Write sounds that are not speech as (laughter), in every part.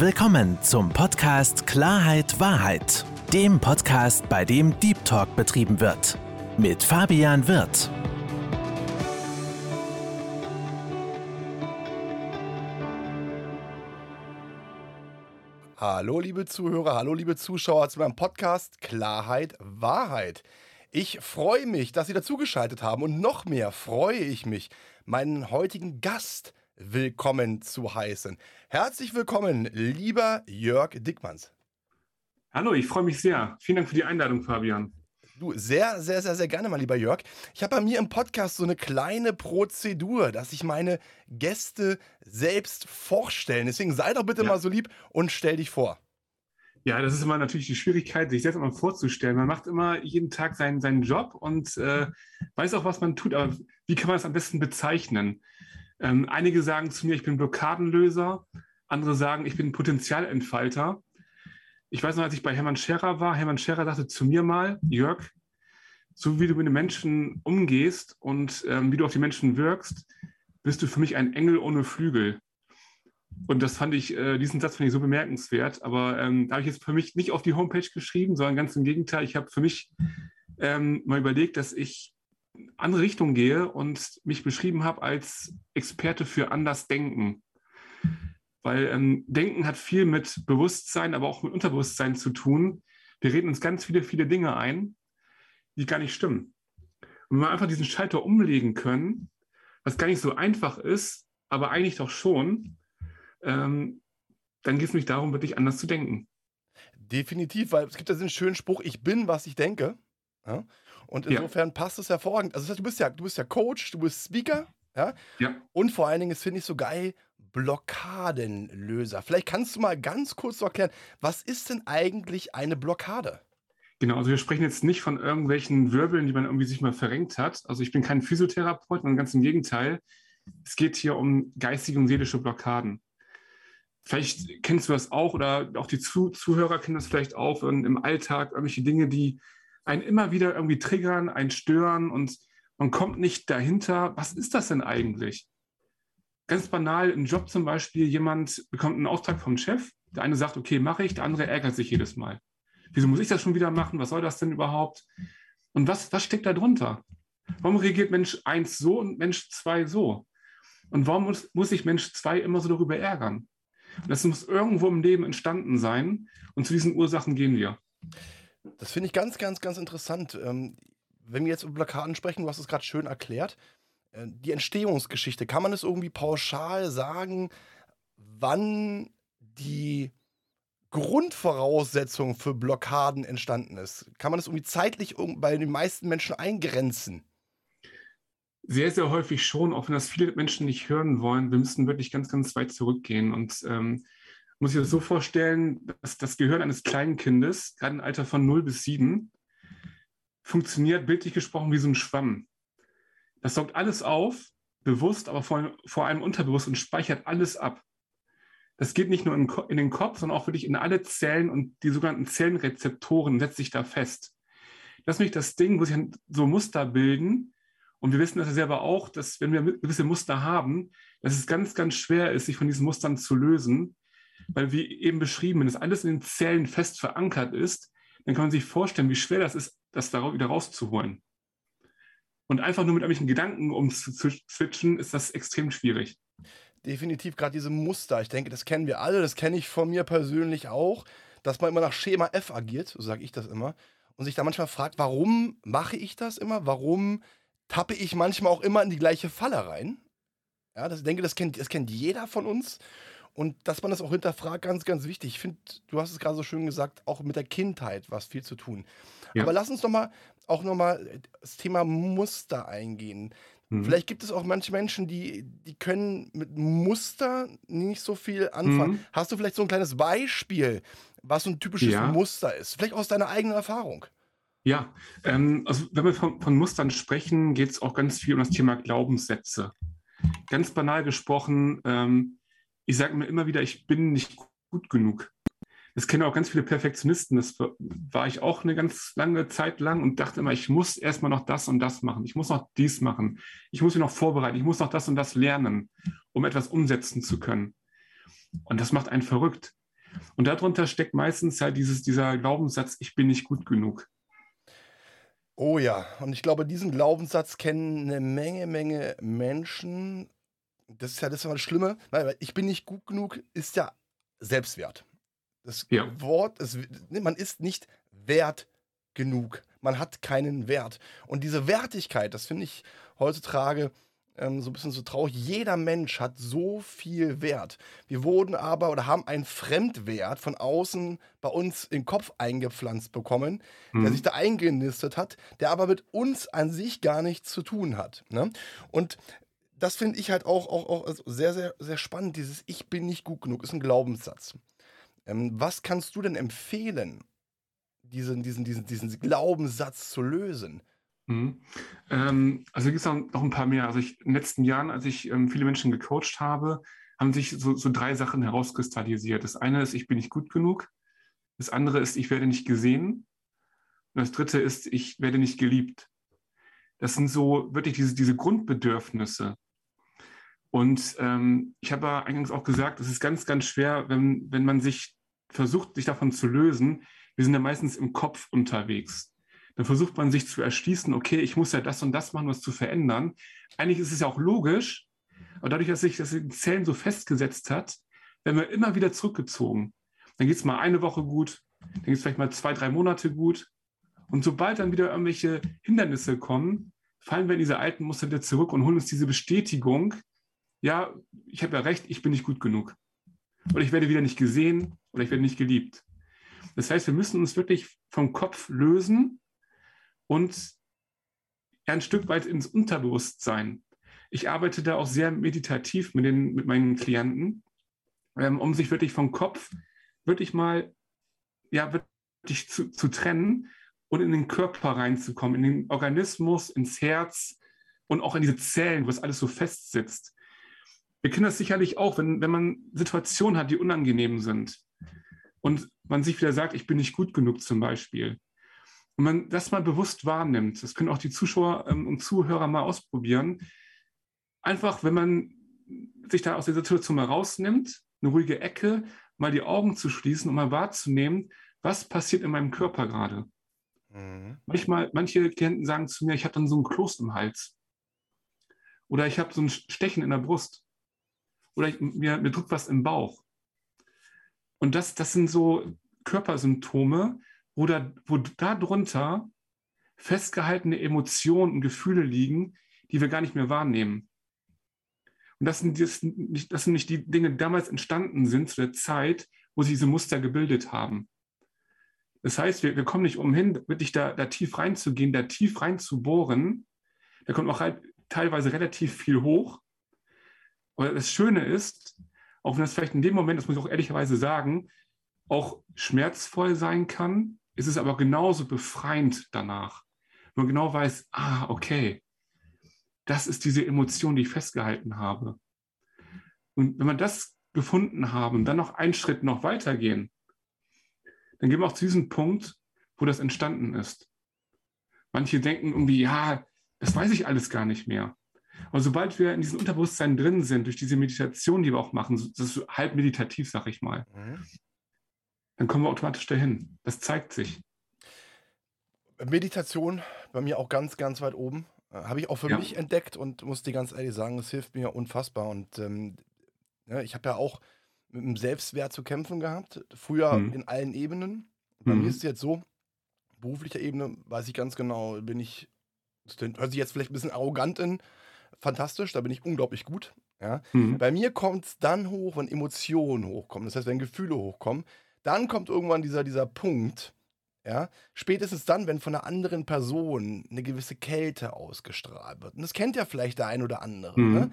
Willkommen zum Podcast Klarheit Wahrheit, dem Podcast, bei dem Deep Talk betrieben wird. Mit Fabian Wirth. Hallo liebe Zuhörer, hallo liebe Zuschauer zu meinem Podcast Klarheit Wahrheit. Ich freue mich, dass Sie dazugeschaltet haben und noch mehr freue ich mich, meinen heutigen Gast willkommen zu heißen. Herzlich willkommen, lieber Jörg Dickmanns. Hallo, ich freue mich sehr. Vielen Dank für die Einladung, Fabian. Du, sehr, sehr, sehr, sehr gerne, mein lieber Jörg. Ich habe bei mir im Podcast so eine kleine Prozedur, dass ich meine Gäste selbst vorstellen. Deswegen sei doch bitte ja. mal so lieb und stell dich vor. Ja, das ist immer natürlich die Schwierigkeit, sich selbst mal vorzustellen. Man macht immer jeden Tag seinen, seinen Job und äh, weiß auch, was man tut, aber wie kann man das am besten bezeichnen? Ähm, einige sagen zu mir, ich bin Blockadenlöser, andere sagen, ich bin Potenzialentfalter. Ich weiß noch, als ich bei Hermann Scherer war, Hermann Scherer sagte zu mir mal, Jörg, so wie du mit den Menschen umgehst und ähm, wie du auf die Menschen wirkst, bist du für mich ein Engel ohne Flügel. Und das fand ich, äh, diesen Satz fand ich so bemerkenswert. Aber ähm, da habe ich jetzt für mich nicht auf die Homepage geschrieben, sondern ganz im Gegenteil. Ich habe für mich ähm, mal überlegt, dass ich andere Richtung gehe und mich beschrieben habe als Experte für anders Denken. Weil ähm, Denken hat viel mit Bewusstsein, aber auch mit Unterbewusstsein zu tun. Wir reden uns ganz viele, viele Dinge ein, die gar nicht stimmen. Und wenn wir einfach diesen Schalter umlegen können, was gar nicht so einfach ist, aber eigentlich doch schon, ähm, dann geht es nicht darum, wirklich anders zu denken. Definitiv, weil es gibt ja diesen schönen Spruch, ich bin, was ich denke. Ja? Und insofern ja. passt es hervorragend. Also das heißt, du bist ja, du bist ja Coach, du bist Speaker, ja? ja. Und vor allen Dingen, das finde ich so geil, Blockadenlöser. Vielleicht kannst du mal ganz kurz so erklären, was ist denn eigentlich eine Blockade? Genau, also wir sprechen jetzt nicht von irgendwelchen Wirbeln, die man irgendwie sich mal verrenkt hat. Also ich bin kein Physiotherapeut, sondern ganz im Gegenteil. Es geht hier um geistige und seelische Blockaden. Vielleicht kennst du das auch oder auch die Zuhörer kennen das vielleicht auch im Alltag, irgendwelche Dinge, die einen immer wieder irgendwie triggern, einen stören und man kommt nicht dahinter, was ist das denn eigentlich? Ganz banal, im Job zum Beispiel, jemand bekommt einen Auftrag vom Chef, der eine sagt, okay, mache ich, der andere ärgert sich jedes Mal. Wieso muss ich das schon wieder machen? Was soll das denn überhaupt? Und was, was steckt da drunter? Warum reagiert Mensch 1 so und Mensch 2 so? Und warum muss, muss sich Mensch 2 immer so darüber ärgern? Das muss irgendwo im Leben entstanden sein. Und zu diesen Ursachen gehen wir. Das finde ich ganz, ganz, ganz interessant. Ähm, wenn wir jetzt über Blockaden sprechen, du hast es gerade schön erklärt. Äh, die Entstehungsgeschichte, kann man es irgendwie pauschal sagen, wann die Grundvoraussetzung für Blockaden entstanden ist? Kann man das irgendwie zeitlich bei den meisten Menschen eingrenzen? Sehr, sehr häufig schon, auch wenn das viele Menschen nicht hören wollen. Wir müssen wirklich ganz, ganz weit zurückgehen. Und ähm, muss ich das so vorstellen, dass das Gehirn eines kleinen Kindes, gerade im Alter von 0 bis 7, funktioniert bildlich gesprochen wie so ein Schwamm. Das saugt alles auf, bewusst, aber vor, vor allem unterbewusst und speichert alles ab. Das geht nicht nur in, in, den Kopf, sondern auch wirklich in alle Zellen und die sogenannten Zellenrezeptoren setzt sich da fest. Das ist nämlich das Ding, wo sich so Muster bilden. Und wir wissen das ja selber auch, dass wenn wir gewisse Muster haben, dass es ganz, ganz schwer ist, sich von diesen Mustern zu lösen, weil wie eben beschrieben, wenn das alles in den Zellen fest verankert ist, dann kann man sich vorstellen, wie schwer das ist, das da wieder rauszuholen. Und einfach nur mit irgendwelchen Gedanken umzuswitchen, ist das extrem schwierig. Definitiv gerade diese Muster. Ich denke, das kennen wir alle, das kenne ich von mir persönlich auch, dass man immer nach Schema F agiert, so sage ich das immer, und sich da manchmal fragt, warum mache ich das immer? Warum tappe ich manchmal auch immer in die gleiche Falle rein? Ja, das, ich denke, das kennt, das kennt jeder von uns. Und dass man das auch hinterfragt, ganz, ganz wichtig. Ich finde, du hast es gerade so schön gesagt, auch mit der Kindheit was viel zu tun. Ja. Aber lass uns doch mal auch nochmal das Thema Muster eingehen. Mhm. Vielleicht gibt es auch manche Menschen, die, die können mit Muster nicht so viel anfangen. Mhm. Hast du vielleicht so ein kleines Beispiel, was so ein typisches ja. Muster ist? Vielleicht aus deiner eigenen Erfahrung. Ja, ähm, also wenn wir von, von Mustern sprechen, geht es auch ganz viel um das Thema Glaubenssätze. Ganz banal gesprochen, ähm, ich sage mir immer wieder, ich bin nicht gut genug. Das kennen auch ganz viele Perfektionisten. Das war ich auch eine ganz lange Zeit lang und dachte immer, ich muss erstmal noch das und das machen. Ich muss noch dies machen. Ich muss mich noch vorbereiten. Ich muss noch das und das lernen, um etwas umsetzen zu können. Und das macht einen verrückt. Und darunter steckt meistens halt dieses, dieser Glaubenssatz, ich bin nicht gut genug. Oh ja, und ich glaube, diesen Glaubenssatz kennen eine Menge, Menge Menschen. Das ist ja das, ist das Schlimme. Weil ich bin nicht gut genug, ist ja Selbstwert. Das Ja. Wort, ist, man ist nicht wert genug. Man hat keinen Wert. Und diese Wertigkeit, das finde ich heutzutage ähm, so ein bisschen so traurig. Jeder Mensch hat so viel Wert. Wir wurden aber oder haben einen Fremdwert von außen bei uns in den Kopf eingepflanzt bekommen, der Mhm. sich da eingenistet hat, der aber mit uns an sich gar nichts zu tun hat. Ne? Und das finde ich halt auch, auch, auch also sehr, sehr, sehr spannend. Dieses Ich bin nicht gut genug ist ein Glaubenssatz. Ähm, was kannst du denn empfehlen, diesen, diesen, diesen, diesen Glaubenssatz zu lösen? Mhm. Ähm, also gibt es noch ein paar mehr. Also ich, in den letzten Jahren, als ich ähm, viele Menschen gecoacht habe, haben sich so, so drei Sachen herauskristallisiert. Das eine ist, ich bin nicht gut genug. Das andere ist, ich werde nicht gesehen. Und das dritte ist, ich werde nicht geliebt. Das sind so wirklich diese, diese Grundbedürfnisse. Und ähm, ich habe ja eingangs auch gesagt, es ist ganz, ganz schwer, wenn, wenn man sich versucht, sich davon zu lösen. Wir sind ja meistens im Kopf unterwegs. Dann versucht man sich zu erschließen, okay, ich muss ja das und das machen, was zu verändern. Eigentlich ist es ja auch logisch, aber dadurch, dass sich das in Zellen so festgesetzt hat, werden wir immer wieder zurückgezogen. Dann geht es mal eine Woche gut, dann geht es vielleicht mal zwei, drei Monate gut. Und sobald dann wieder irgendwelche Hindernisse kommen, fallen wir in diese alten Muster wieder zurück und holen uns diese Bestätigung, ja, ich habe ja recht, ich bin nicht gut genug. Oder ich werde wieder nicht gesehen oder ich werde nicht geliebt. Das heißt, wir müssen uns wirklich vom Kopf lösen und ein Stück weit ins Unterbewusstsein. Ich arbeite da auch sehr meditativ mit, den, mit meinen Klienten, ähm, um sich wirklich vom Kopf wirklich mal ja, wirklich zu, zu trennen und in den Körper reinzukommen, in den Organismus, ins Herz und auch in diese Zellen, wo es alles so fest sitzt. Wir kennen das sicherlich auch, wenn, wenn man Situationen hat, die unangenehm sind und man sich wieder sagt, ich bin nicht gut genug zum Beispiel. Und man das mal bewusst wahrnimmt, das können auch die Zuschauer ähm, und Zuhörer mal ausprobieren. Einfach, wenn man sich da aus der Situation mal rausnimmt, eine ruhige Ecke, mal die Augen zu schließen und mal wahrzunehmen, was passiert in meinem Körper gerade. Mhm. Manchmal, manche Klienten sagen zu mir, ich habe dann so einen Kloß im Hals. Oder ich habe so ein Stechen in der Brust. Oder ich, mir, mir drückt was im Bauch. Und das, das sind so Körpersymptome, wo, da, wo darunter festgehaltene Emotionen und Gefühle liegen, die wir gar nicht mehr wahrnehmen. Und das sind, das, nicht, das sind nicht die Dinge, die damals entstanden sind zu der Zeit, wo sich diese Muster gebildet haben. Das heißt, wir, wir kommen nicht umhin, wirklich da, da tief reinzugehen, da tief reinzubohren. Da kommt auch halt teilweise relativ viel hoch. Aber das Schöne ist, auch wenn das vielleicht in dem Moment, das muss ich auch ehrlicherweise sagen, auch schmerzvoll sein kann, ist es aber genauso befreiend danach. Wenn man genau weiß, ah, okay, das ist diese Emotion, die ich festgehalten habe. Und wenn wir das gefunden haben dann noch einen Schritt noch weitergehen, dann gehen wir auch zu diesem Punkt, wo das entstanden ist. Manche denken irgendwie, ja, das weiß ich alles gar nicht mehr. Aber sobald wir in diesem Unterbewusstsein drin sind, durch diese Meditation, die wir auch machen, das ist halb meditativ, sag ich mal, Mhm. dann kommen wir automatisch dahin. Das zeigt sich. Meditation bei mir auch ganz, ganz weit oben. Äh, Habe ich auch für Ja. mich entdeckt und muss dir ganz ehrlich sagen, es hilft mir unfassbar. Und ähm, ja, ich habe ja auch mit dem Selbstwert zu kämpfen gehabt. Früher Mhm. in allen Ebenen. Bei Mhm. mir ist es jetzt so, beruflicher Ebene weiß ich ganz genau, bin ich, das hört sich jetzt vielleicht ein bisschen arrogant in, fantastisch, da bin ich unglaublich gut. Ja. Mhm. Bei mir kommt es dann hoch, wenn Emotionen hochkommen. Das heißt, wenn Gefühle hochkommen. Dann kommt irgendwann dieser, dieser Punkt, ja, spätestens dann, wenn von einer anderen Person eine gewisse Kälte ausgestrahlt wird. Und das kennt ja vielleicht der ein oder andere. Mhm. Ne?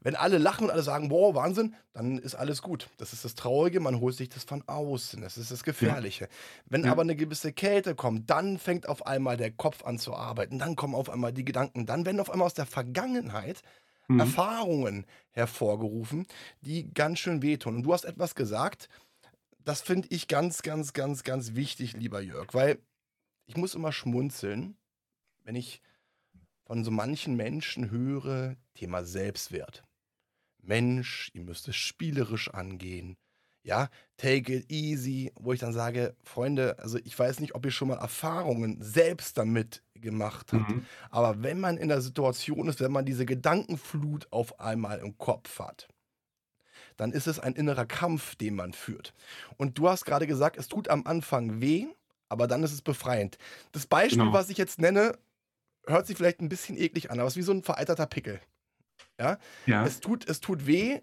Wenn alle lachen und alle sagen, boah, Wahnsinn, dann ist alles gut. Das ist das Traurige, man holt sich das von außen. Das ist das Gefährliche. Wenn Ja. aber eine gewisse Kälte kommt, dann fängt auf einmal der Kopf an zu arbeiten. Dann kommen auf einmal die Gedanken. Dann werden auf einmal aus der Vergangenheit Mhm. Erfahrungen hervorgerufen, die ganz schön wehtun. Und du hast etwas gesagt, das finde ich ganz, ganz, ganz, ganz wichtig, lieber Jörg, weil ich muss immer schmunzeln, wenn ich von so manchen Menschen höre, Thema Selbstwert. Mensch, ihr müsst es spielerisch angehen. ja, take it easy, wo ich dann sage, Freunde, also ich weiß nicht, ob ihr schon mal Erfahrungen selbst damit gemacht habt, Mhm. aber wenn man in der Situation ist, wenn man diese Gedankenflut auf einmal im Kopf hat, dann ist es ein innerer Kampf, den man führt. Und du hast gerade gesagt, es tut am Anfang weh, aber dann ist es befreiend. Das Beispiel, Genau. was ich jetzt nenne, hört sich vielleicht ein bisschen eklig an, aber es ist wie so ein vereiterter Pickel. Ja? Ja. Es, tut, es tut weh,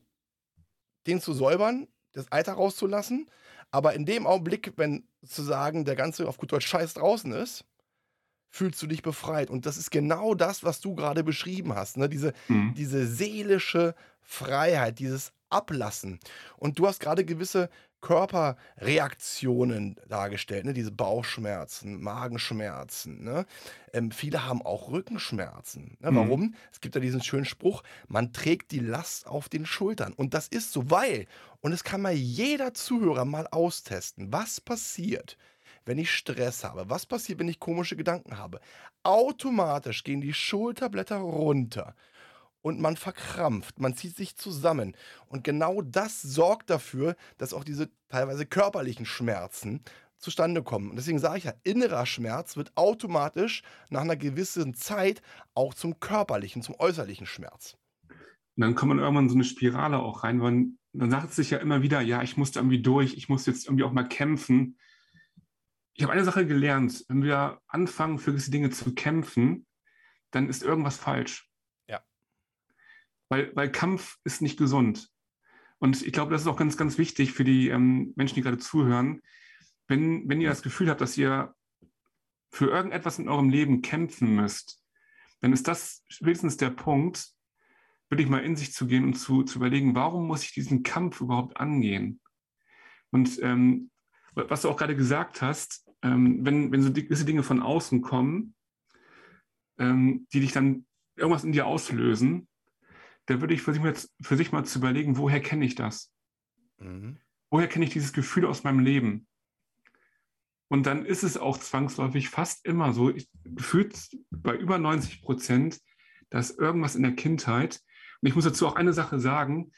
den zu säubern, das Eiter rauszulassen, aber in dem Augenblick, wenn sozusagen der ganze auf gut Deutsch Scheiß draußen ist, fühlst du dich befreit. Und das ist genau das, was du gerade beschrieben hast. Ne? Diese, Mhm. diese seelische Freiheit, dieses Ablassen. Und du hast gerade gewisse Körperreaktionen dargestellt, ne? diese Bauchschmerzen, Magenschmerzen. Ne? Ähm, viele haben auch Rückenschmerzen. Ne? Mhm. Warum? Es gibt ja diesen schönen Spruch, man trägt die Last auf den Schultern. Und das ist so, weil, und es kann mal jeder Zuhörer mal austesten, was passiert, wenn ich Stress habe? Was passiert, wenn ich komische Gedanken habe? Automatisch gehen die Schulterblätter runter und man verkrampft, man zieht sich zusammen. Und genau das sorgt dafür, dass auch diese teilweise körperlichen Schmerzen zustande kommen. Und deswegen sage ich ja, innerer Schmerz wird automatisch nach einer gewissen Zeit auch zum körperlichen, zum äußerlichen Schmerz. Und dann kommt man irgendwann in so eine Spirale auch rein, weil dann sagt sich ja immer wieder, ja, ich musste irgendwie durch, ich muss jetzt irgendwie auch mal kämpfen. Ich habe eine Sache gelernt, wenn wir anfangen, für gewisse Dinge zu kämpfen, dann ist irgendwas falsch. Weil, weil Kampf ist nicht gesund. Und ich glaube, das ist auch ganz, ganz wichtig für die ähm, Menschen, die gerade zuhören. Wenn, wenn ihr das Gefühl habt, dass ihr für irgendetwas in eurem Leben kämpfen müsst, dann ist das spätestens der Punkt, wirklich mal in sich zu gehen und zu, zu überlegen, warum muss ich diesen Kampf überhaupt angehen? Und ähm, was du auch gerade gesagt hast, ähm, wenn, wenn so gewisse Dinge von außen kommen, ähm, die dich dann irgendwas in dir auslösen, da würde ich für sich, mal, für sich mal zu überlegen, woher kenne ich das? Mhm. Woher kenne ich dieses Gefühl aus meinem Leben? Und dann ist es auch zwangsläufig fast immer so, ich gefühlt bei über 90 Prozent, dass irgendwas in der Kindheit, und ich muss dazu auch eine Sache sagen,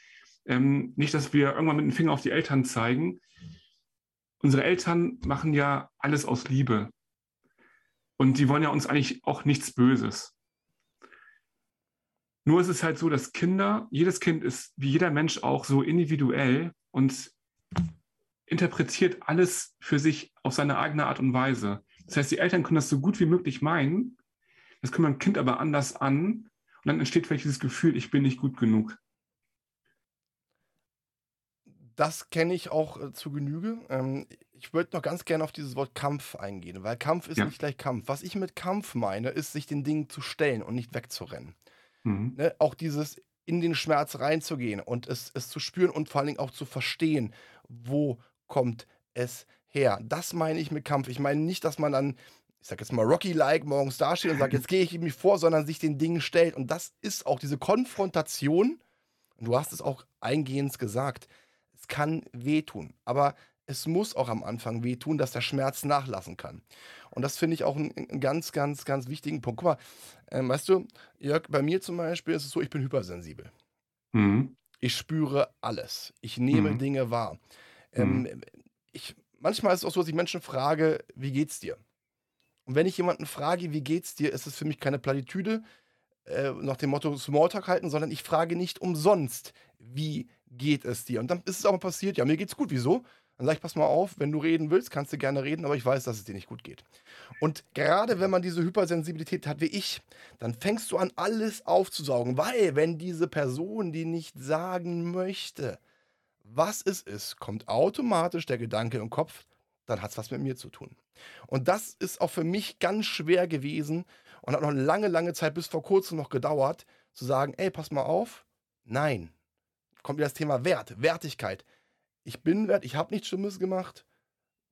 ähm, nicht, dass wir irgendwann mit dem Finger auf die Eltern zeigen. Unsere Eltern machen ja alles aus Liebe. Und die wollen ja uns eigentlich auch nichts Böses. Nur ist es halt so, dass Kinder, jedes Kind ist wie jeder Mensch auch so individuell und interpretiert alles für sich auf seine eigene Art und Weise. Das heißt, die Eltern können das so gut wie möglich meinen, das können beim Kind aber anders an und dann entsteht vielleicht dieses Gefühl, ich bin nicht gut genug. Das kenne ich auch äh, zu Genüge. Ähm, ich würde noch ganz gerne auf dieses Wort Kampf eingehen, weil Kampf ist Ja. nicht gleich Kampf. Was ich mit Kampf meine, ist, sich den Dingen zu stellen und nicht wegzurennen. Mhm. Ne? Auch dieses in den Schmerz reinzugehen und es, es zu spüren und vor allen Dingen auch zu verstehen, wo kommt es her. Das meine ich mit Kampf. Ich meine nicht, dass man dann, ich sag jetzt mal Rocky-like morgens dasteht und sagt, (laughs) jetzt gehe ich mich vor, sondern sich den Dingen stellt. Und das ist auch diese Konfrontation. Und du hast es auch eingehend gesagt. Es kann wehtun, aber es muss auch am Anfang wehtun, dass der Schmerz nachlassen kann. Und das finde ich auch einen, ganz, ganz, ganz wichtigen Punkt. Guck mal, ähm, weißt du, Jörg, bei mir zum Beispiel ist es so, ich bin hypersensibel. Mhm. Ich spüre alles. Ich nehme Mhm. Dinge wahr. Ähm, ich, manchmal ist es auch so, dass ich Menschen frage, wie geht's dir? Und wenn ich jemanden frage, wie geht's dir, ist es für mich keine Plattitüde äh, nach dem Motto Smalltalk halten, sondern ich frage nicht umsonst, wie geht es dir? Und dann ist es auch mal passiert, ja, mir geht's gut, wieso? Dann sage ich, pass mal auf, wenn du reden willst, kannst du gerne reden, aber ich weiß, dass es dir nicht gut geht. Und gerade wenn man diese Hypersensibilität hat wie ich, dann fängst du an, alles aufzusaugen, weil wenn diese Person die nicht sagen möchte, was es ist, kommt automatisch der Gedanke im Kopf, dann hat es was mit mir zu tun. Und das ist auch für mich ganz schwer gewesen und hat noch lange, lange Zeit bis vor kurzem noch gedauert, zu sagen, ey, pass mal auf, nein. Kommt wieder das Thema Wert, Wertigkeit. Ich bin wert, ich habe nichts Schlimmes gemacht.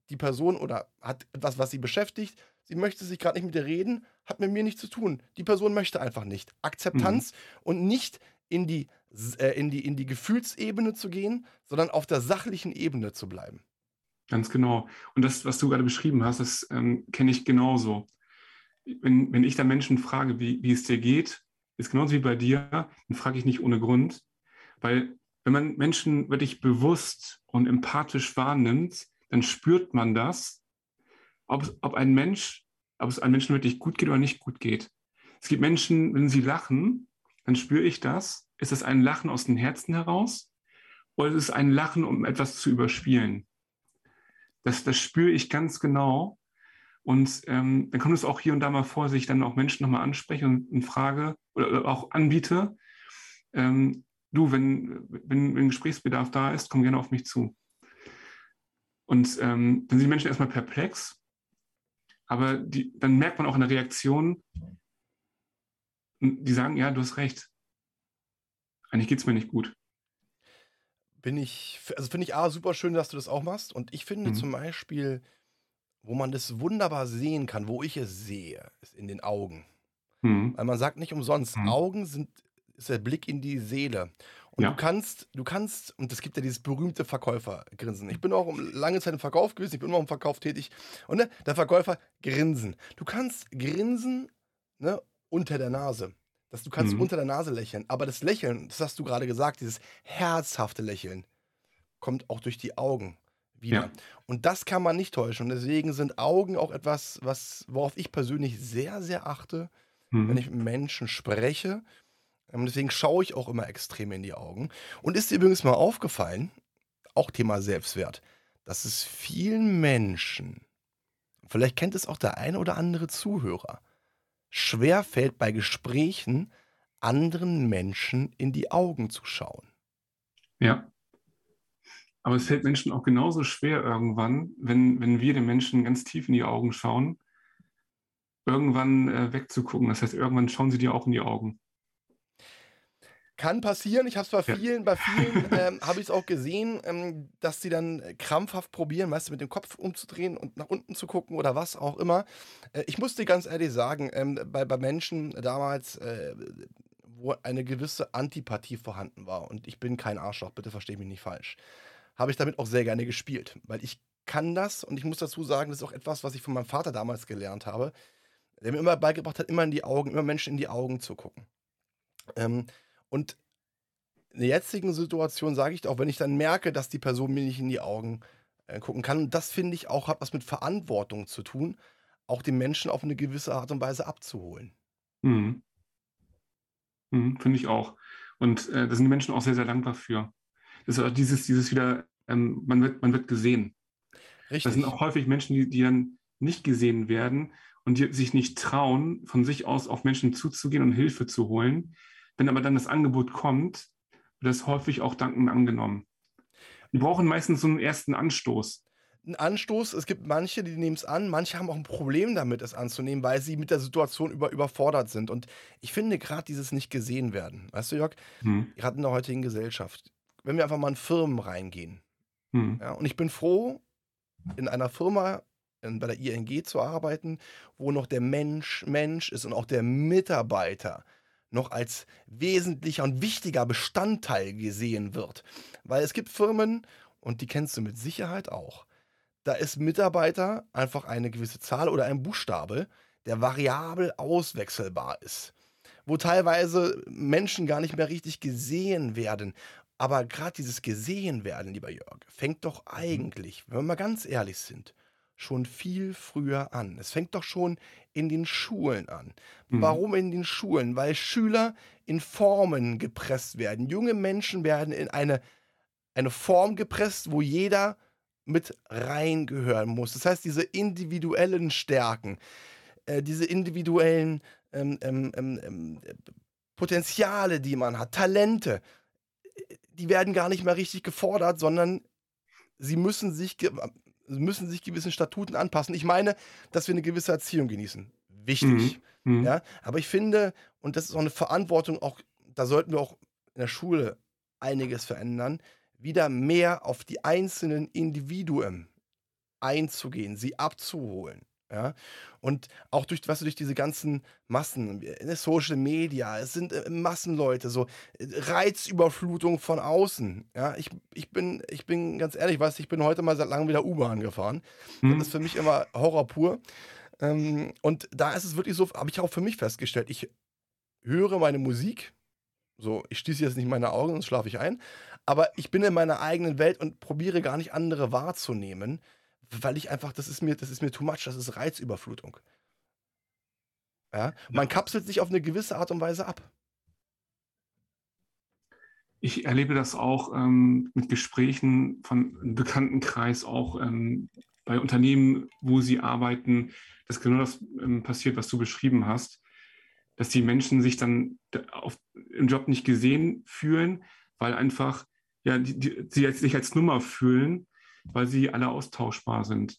Die Person oder hat etwas, was sie beschäftigt. Sie möchte sich gerade nicht mit dir reden, hat mit mir nichts zu tun. Die Person möchte einfach nicht. Akzeptanz und nicht in die, äh, in, die, in die Gefühlsebene zu gehen, sondern auf der sachlichen Ebene zu bleiben. Ganz genau. Und das, was du gerade beschrieben hast, das ähm, kenne ich genauso. Wenn, wenn ich da Menschen frage, wie, wie es dir geht, ist genauso wie bei dir, dann frage ich nicht ohne Grund, weil wenn man Menschen wirklich bewusst und empathisch wahrnimmt, dann spürt man das, ob, ob ein Mensch, ob es einem Menschen wirklich gut geht oder nicht gut geht. Es gibt Menschen, wenn sie lachen, dann spüre ich das. Ist es ein Lachen aus dem Herzen heraus oder ist es ein Lachen, um etwas zu überspielen? Das, das spüre ich ganz genau. Und ähm, dann kommt es auch hier und da mal vor, sich dann auch Menschen nochmal anspreche und, und frage oder, auch anbiete, ähm, du, wenn, wenn, wenn Gesprächsbedarf da ist, komm gerne auf mich zu. Und ähm, dann sind die Menschen erstmal perplex, aber die, dann merkt man auch in der Reaktion, die sagen, ja, du hast recht. Eigentlich geht es mir nicht gut. Bin ich, also finde ich A, super schön, dass du das auch machst. Und ich finde Mhm. zum Beispiel, wo man das wunderbar sehen kann, wo ich es sehe, ist in den Augen. Mhm. Weil man sagt nicht umsonst, Mhm. Augen sind ist der Blick in die Seele. Und Ja. du kannst, du kannst, und es gibt ja dieses berühmte Verkäufergrinsen. Ich bin auch um lange Zeit im Verkauf gewesen, ich bin immer im Verkauf tätig. Und ne, der Verkäufer grinsen. Du kannst grinsen ne, unter der Nase. Das, du kannst Mhm. unter der Nase lächeln. Aber das Lächeln, das hast du gerade gesagt, dieses herzhafte Lächeln, kommt auch durch die Augen wieder. Ja. Und das kann man nicht täuschen. Und deswegen sind Augen auch etwas, was, worauf ich persönlich sehr, sehr achte wenn Mhm. ich mit Menschen spreche. Ähm, Deswegen schaue ich auch immer extrem in die Augen. Und ist dir übrigens mal aufgefallen, auch Thema Selbstwert, dass es vielen Menschen, vielleicht kennt es auch der eine oder andere Zuhörer, schwer fällt bei Gesprächen anderen Menschen in die Augen zu schauen. Ja. Aber es fällt Menschen auch genauso schwer irgendwann, wenn, wenn wir den Menschen ganz tief in die Augen schauen, irgendwann äh, wegzugucken. Das heißt, irgendwann schauen sie dir auch in die Augen. Kann passieren. Ich habe es bei Ja. vielen, bei vielen (laughs) ähm, habe ich es auch gesehen, ähm, dass sie dann äh, krampfhaft probieren, weißt du, mit dem Kopf umzudrehen und nach unten zu gucken oder was auch immer. Äh, ich muss dir ganz ehrlich sagen, ähm, bei, bei Menschen damals, äh, wo eine gewisse Antipathie vorhanden war, und ich bin kein Arschloch, bitte verstehe mich nicht falsch, habe ich damit auch sehr gerne gespielt, weil ich kann das und ich muss dazu sagen, das ist auch etwas, was ich von meinem Vater damals gelernt habe, der mir immer beigebracht hat, immer in die Augen, immer Menschen in die Augen zu gucken. Ähm, und in der jetzigen Situation sage ich auch, wenn ich dann merke, dass die Person mir nicht in die Augen äh, gucken kann, das finde ich auch, hat was mit Verantwortung zu tun, auch den Menschen auf eine gewisse Art und Weise abzuholen. Mhm. Mhm, finde ich auch. Und äh, da sind die Menschen auch sehr, sehr dankbar für. Das ist auch dieses, dieses wieder, ähm, man wird, man wird gesehen. Das Richtig. sind auch häufig Menschen, die, die dann nicht gesehen werden und die sich nicht trauen, von sich aus auf Menschen zuzugehen und Hilfe zu holen. Wenn aber dann das Angebot kommt, wird das häufig auch dankend angenommen. Die brauchen meistens so einen ersten Anstoß. Ein Anstoß, es gibt manche, die nehmen es an, manche haben auch ein Problem damit, es anzunehmen, weil sie mit der Situation über, überfordert sind. Und ich finde gerade dieses nicht gesehen werden, weißt du, Jörg, Hm. gerade in der heutigen Gesellschaft, wenn wir einfach mal in Firmen reingehen, Hm. Ja, und ich bin froh, in einer Firma bei der ING zu arbeiten, wo noch der Mensch Mensch ist und auch der Mitarbeiter noch als wesentlicher und wichtiger Bestandteil gesehen wird. Weil es gibt Firmen, und die kennst du mit Sicherheit auch, da ist Mitarbeiter einfach eine gewisse Zahl oder ein Buchstabe, der variabel auswechselbar ist. Wo teilweise Menschen gar nicht mehr richtig gesehen werden. Aber gerade dieses gesehen werden, lieber Jörg, fängt doch eigentlich, wenn wir mal ganz ehrlich sind, schon viel früher an. Es fängt doch schon in den Schulen an. Mhm. Warum in den Schulen? Weil Schüler in Formen gepresst werden. Junge Menschen werden in eine, eine Form gepresst, wo jeder mit reingehören muss. Das heißt, diese individuellen Stärken, äh, diese individuellen ähm, ähm, ähm, ähm, Potenziale, die man hat, Talente, äh, die werden gar nicht mehr richtig gefordert, sondern sie müssen sich, müssen sich gewissen Statuten anpassen. Ich meine, dass wir eine gewisse Erziehung genießen. Wichtig. Hm. Ja, aber ich finde, und das ist auch eine Verantwortung, auch, da sollten wir auch in der Schule einiges verändern, wieder mehr auf die einzelnen Individuen einzugehen, sie abzuholen. Ja, und auch durch, was durch diese ganzen Massen, der Social Media, es sind äh, Massenleute, so äh, Reizüberflutung von außen. Ja, ich, ich, bin, ich bin ganz ehrlich, weißt, ich bin heute mal seit langem wieder U-Bahn gefahren. Hm. Das ist für mich immer Horror pur. Ähm, und da ist es wirklich so, habe ich auch für mich festgestellt, ich höre meine Musik, so, ich schließe jetzt nicht meine Augen, sonst schlafe ich ein, aber ich bin in meiner eigenen Welt und probiere gar nicht andere wahrzunehmen, weil ich einfach, das ist mir, das ist mir too much, das ist Reizüberflutung. Ja? Man kapselt sich auf eine gewisse Art und Weise ab. Ich erlebe das auch ähm, mit Gesprächen von einem Bekanntenkreis, auch ähm, bei Unternehmen, wo sie arbeiten, dass genau das ähm, passiert, was du beschrieben hast, dass die Menschen sich dann auf, im Job nicht gesehen fühlen, weil einfach ja, die, die, sie sich als Nummer fühlen, weil sie alle austauschbar sind.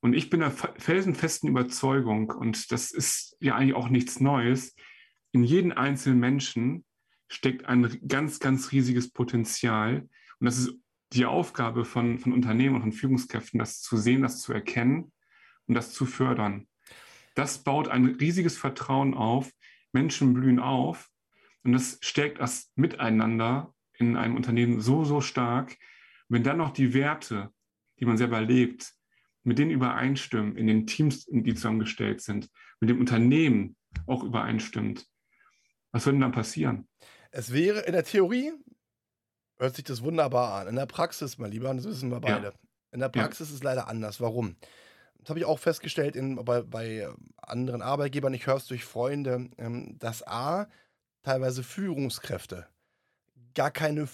Und ich bin der felsenfesten Überzeugung, und das ist ja eigentlich auch nichts Neues, in jedem einzelnen Menschen steckt ein ganz, ganz riesiges Potenzial. Und das ist die Aufgabe von, von Unternehmen und von Führungskräften, das zu sehen, das zu erkennen und das zu fördern. Das baut ein riesiges Vertrauen auf. Menschen blühen auf. Und das stärkt das Miteinander in einem Unternehmen so, so stark. Wenn dann noch die Werte, die man selber lebt, mit denen übereinstimmen, in den Teams, die zusammengestellt sind, mit dem Unternehmen auch übereinstimmt, was würde denn dann passieren? Es wäre in der Theorie, hört sich das wunderbar an. In der Praxis, mein Lieber, das wissen wir beide. Ja. In der Praxis ja. ist es leider anders. Warum? Das habe ich auch festgestellt in, bei, bei anderen Arbeitgebern, ich höre es durch Freunde, ähm, dass A, teilweise Führungskräfte gar keine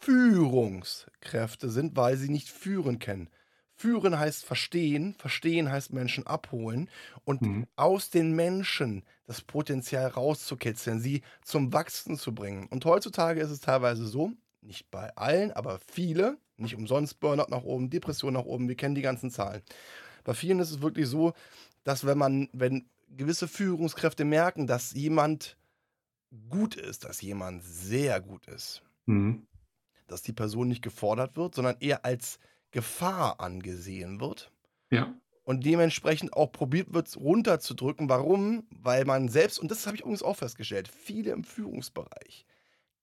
Führungskräfte sind, weil sie nicht führen können. Führen heißt verstehen, verstehen heißt Menschen abholen und mhm. aus den Menschen das Potenzial rauszukitzeln, sie zum Wachsen zu bringen. Und heutzutage ist es teilweise so, nicht bei allen, aber viele, nicht umsonst Burnout nach oben, Depression nach oben, wir kennen die ganzen Zahlen. Bei vielen ist es wirklich so, dass wenn man, wenn gewisse Führungskräfte merken, dass jemand gut ist, dass jemand sehr gut ist, mhm. Dass die Person nicht gefordert wird, sondern eher als Gefahr angesehen wird. Ja. Und dementsprechend auch probiert wird, runterzudrücken. Warum? Weil man selbst, und das habe ich übrigens auch festgestellt, viele im Führungsbereich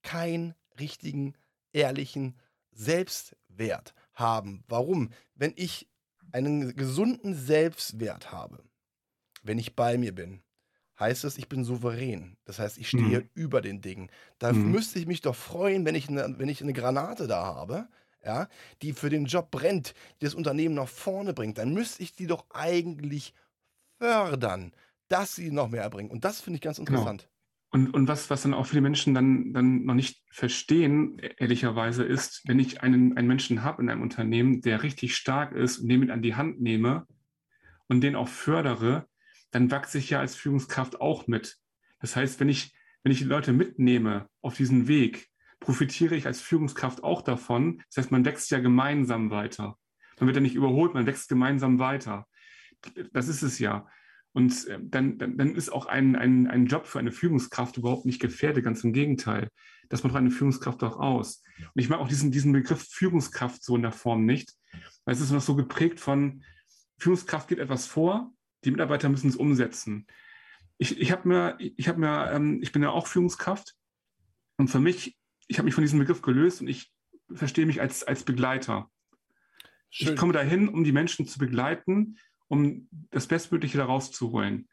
keinen richtigen, ehrlichen Selbstwert haben. Warum? Wenn ich einen gesunden Selbstwert habe, wenn ich bei mir bin, heißt es, ich bin souverän. Das heißt, ich stehe mhm. über den Dingen. Da mhm. müsste ich mich doch freuen, wenn ich, eine, wenn ich eine Granate da habe, ja, die für den Job brennt, die das Unternehmen nach vorne bringt, dann müsste ich die doch eigentlich fördern, dass sie noch mehr erbringen. Und das finde ich ganz genau. interessant. Genau. Und, und was, was dann auch viele Menschen dann, dann noch nicht verstehen, e-, ehrlicherweise, ist, wenn ich einen, einen Menschen habe in einem Unternehmen, der richtig stark ist und den mit an die Hand nehme und den auch fördere, dann wachse ich ja als Führungskraft auch mit. Das heißt, wenn ich, wenn ich die Leute mitnehme auf diesen Weg, profitiere ich als Führungskraft auch davon. Das heißt, man wächst ja gemeinsam weiter. Man wird ja nicht überholt, man wächst gemeinsam weiter. Das ist es ja. Und äh, dann, dann, dann ist auch ein, ein, ein Job für eine Führungskraft überhaupt nicht gefährdet, ganz im Gegenteil. Das macht eine Führungskraft auch aus. Und ich mag auch diesen, diesen Begriff Führungskraft so in der Form nicht, weil es ist noch so geprägt von, Führungskraft geht etwas vor, die Mitarbeiter müssen es umsetzen. Ich, ich, mir, ich, hab mir, ähm, ich bin ja auch Führungskraft und für mich ich habe mich von diesem Begriff gelöst und ich verstehe mich als, als Begleiter. Schön. Ich komme dahin, um die Menschen zu begleiten, um das Bestmögliche daraus zu holen.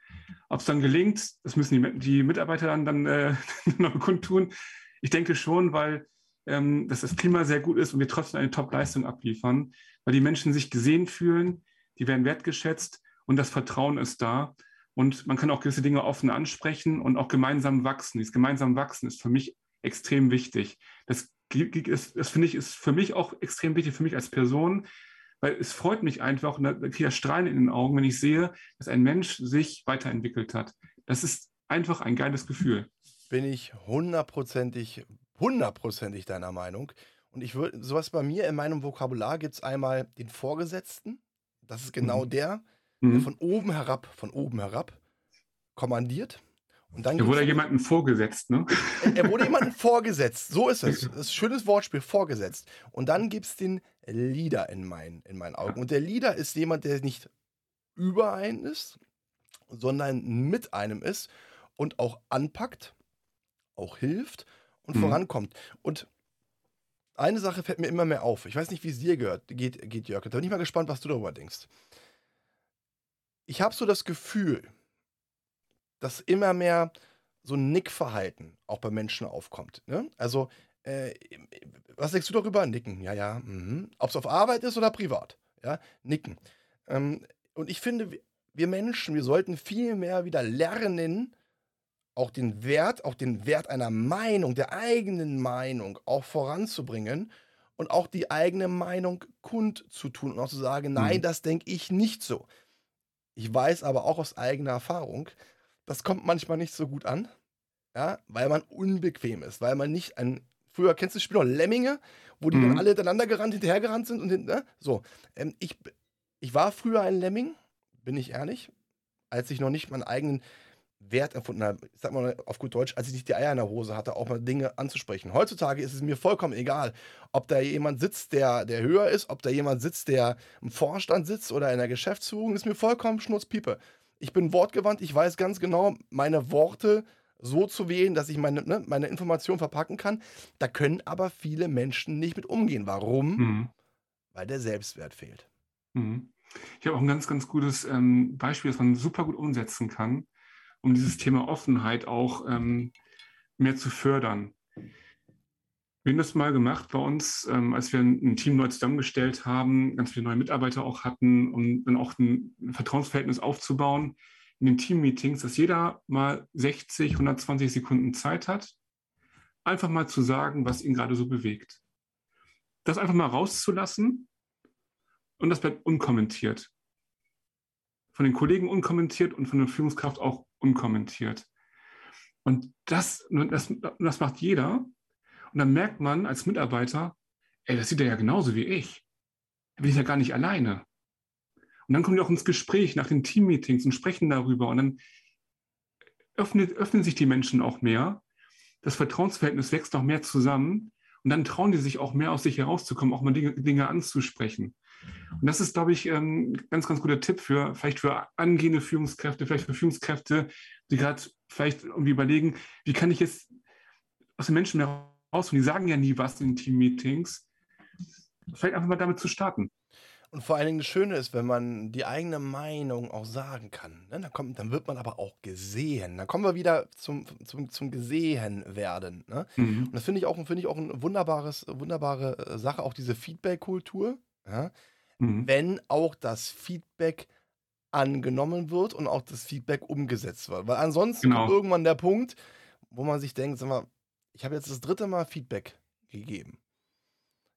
Ob es dann gelingt, das müssen die, die Mitarbeiter dann, dann äh, (laughs) noch kundtun. Ich denke schon, weil ähm, dass das Klima sehr gut ist und wir trotzdem eine Top-Leistung abliefern, weil die Menschen sich gesehen fühlen, die werden wertgeschätzt und das Vertrauen ist da. Und man kann auch gewisse Dinge offen ansprechen und auch gemeinsam wachsen. Dieses gemeinsam wachsen ist für mich extrem wichtig. Das, ist, das finde ich ist für mich auch extrem wichtig, für mich als Person, weil es freut mich einfach und da kriege ich Strahlen in den Augen, wenn ich sehe, dass ein Mensch sich weiterentwickelt hat. Das ist einfach ein geiles Gefühl. Bin ich hundertprozentig, hundertprozentig deiner Meinung. Und ich würde, sowas bei mir in meinem Vokabular gibt es einmal den Vorgesetzten. Das ist genau mhm. der mhm. von oben herab, von oben herab kommandiert. Und dann er wurde jemandem vorgesetzt, ne? Er wurde jemandem vorgesetzt. So ist es. (laughs) Das ist ein schönes Wortspiel, vorgesetzt. Und dann gibt es den Leader in, mein, in meinen Augen. Und der Leader ist jemand, der nicht über einen ist, sondern mit einem ist und auch anpackt, auch hilft und mhm. vorankommt. Und eine Sache fällt mir immer mehr auf. Ich weiß nicht, wie es dir gehört, geht, geht Jörg. Da bin ich mal gespannt, was du darüber denkst. Ich habe so das Gefühl, dass immer mehr so ein Nickverhalten auch bei Menschen aufkommt. Ne? Also Äh, was denkst du darüber? Nicken. Ja, ja. Mhm. Ob es auf Arbeit ist oder privat. Ja, nicken. Ähm, und ich finde, wir Menschen, wir sollten viel mehr wieder lernen, auch den Wert, auch den Wert einer Meinung, der eigenen Meinung auch voranzubringen und auch die eigene Meinung kundzutun und auch zu sagen, nein, Mhm. das denke ich nicht so. Ich weiß aber auch aus eigener Erfahrung, das kommt manchmal nicht so gut an, ja, weil man unbequem ist, weil man nicht ein früher kennst du das Spiel noch Lemminge, wo die dann Mhm. alle hintereinander gerannt, hinterhergerannt sind und ne? so. Ähm, ich, ich war früher ein Lemming, bin ich ehrlich, als ich noch nicht meinen eigenen Wert erfunden habe. Ich sag mal auf gut Deutsch, als ich nicht die Eier in der Hose hatte, auch mal Dinge anzusprechen. Heutzutage ist es mir vollkommen egal, ob da jemand sitzt, der, der höher ist, ob da jemand sitzt, der im Vorstand sitzt oder in der Geschäftsführung, ist mir vollkommen schnurzpiepe. Ich bin wortgewandt, ich weiß ganz genau, meine Worte so zu wählen, dass ich meine, ne, meine Information verpacken kann. Da können aber viele Menschen nicht mit umgehen. Warum? Mhm. Weil der Selbstwert fehlt. Mhm. Ich habe auch ein ganz, ganz gutes ähm, Beispiel, das man super gut umsetzen kann, um dieses Thema Offenheit auch ähm, mehr zu fördern. Wir haben das mal gemacht bei uns, ähm, als wir ein, Team neu zusammengestellt haben, ganz viele neue Mitarbeiter auch hatten, um dann auch ein Vertrauensverhältnis aufzubauen in den Teammeetings, dass jeder mal 60, 120 Sekunden Zeit hat, einfach mal zu sagen, was ihn gerade so bewegt. Das einfach mal rauszulassen und das bleibt unkommentiert. Von den Kollegen unkommentiert und von der Führungskraft auch unkommentiert. Und das, das, das macht jeder. Und dann merkt man als Mitarbeiter, ey, das sieht er ja genauso wie ich. Da bin ich ja gar nicht alleine. Und dann kommen die auch ins Gespräch nach den Teammeetings und sprechen darüber. Und dann öffnet, öffnen sich die Menschen auch mehr. Das Vertrauensverhältnis wächst noch mehr zusammen. Und dann trauen die sich auch mehr aus sich herauszukommen, auch mal Dinge, Dinge anzusprechen. Und das ist, glaube ich, ein ganz, ganz guter Tipp für vielleicht für angehende Führungskräfte, vielleicht für Führungskräfte, die gerade vielleicht irgendwie überlegen, wie kann ich jetzt aus den Menschen mehr raus? Und die sagen ja nie was in Teammeetings. Vielleicht einfach mal damit zu starten. Und vor allen Dingen das Schöne ist, wenn man die eigene Meinung auch sagen kann. Ne? Dann, kommt, dann wird man aber auch gesehen. Dann kommen wir wieder zum, zum, zum Gesehen werden. Ne? Mhm. Und das finde ich auch, finde ich auch eine wunderbares, wunderbare äh, Sache, auch diese Feedback-Kultur. Ja? Mhm. Wenn auch das Feedback angenommen wird und auch das Feedback umgesetzt wird. Weil ansonsten Genau. kommt irgendwann der Punkt, wo man sich denkt, sag mal, ich habe jetzt das dritte Mal Feedback gegeben.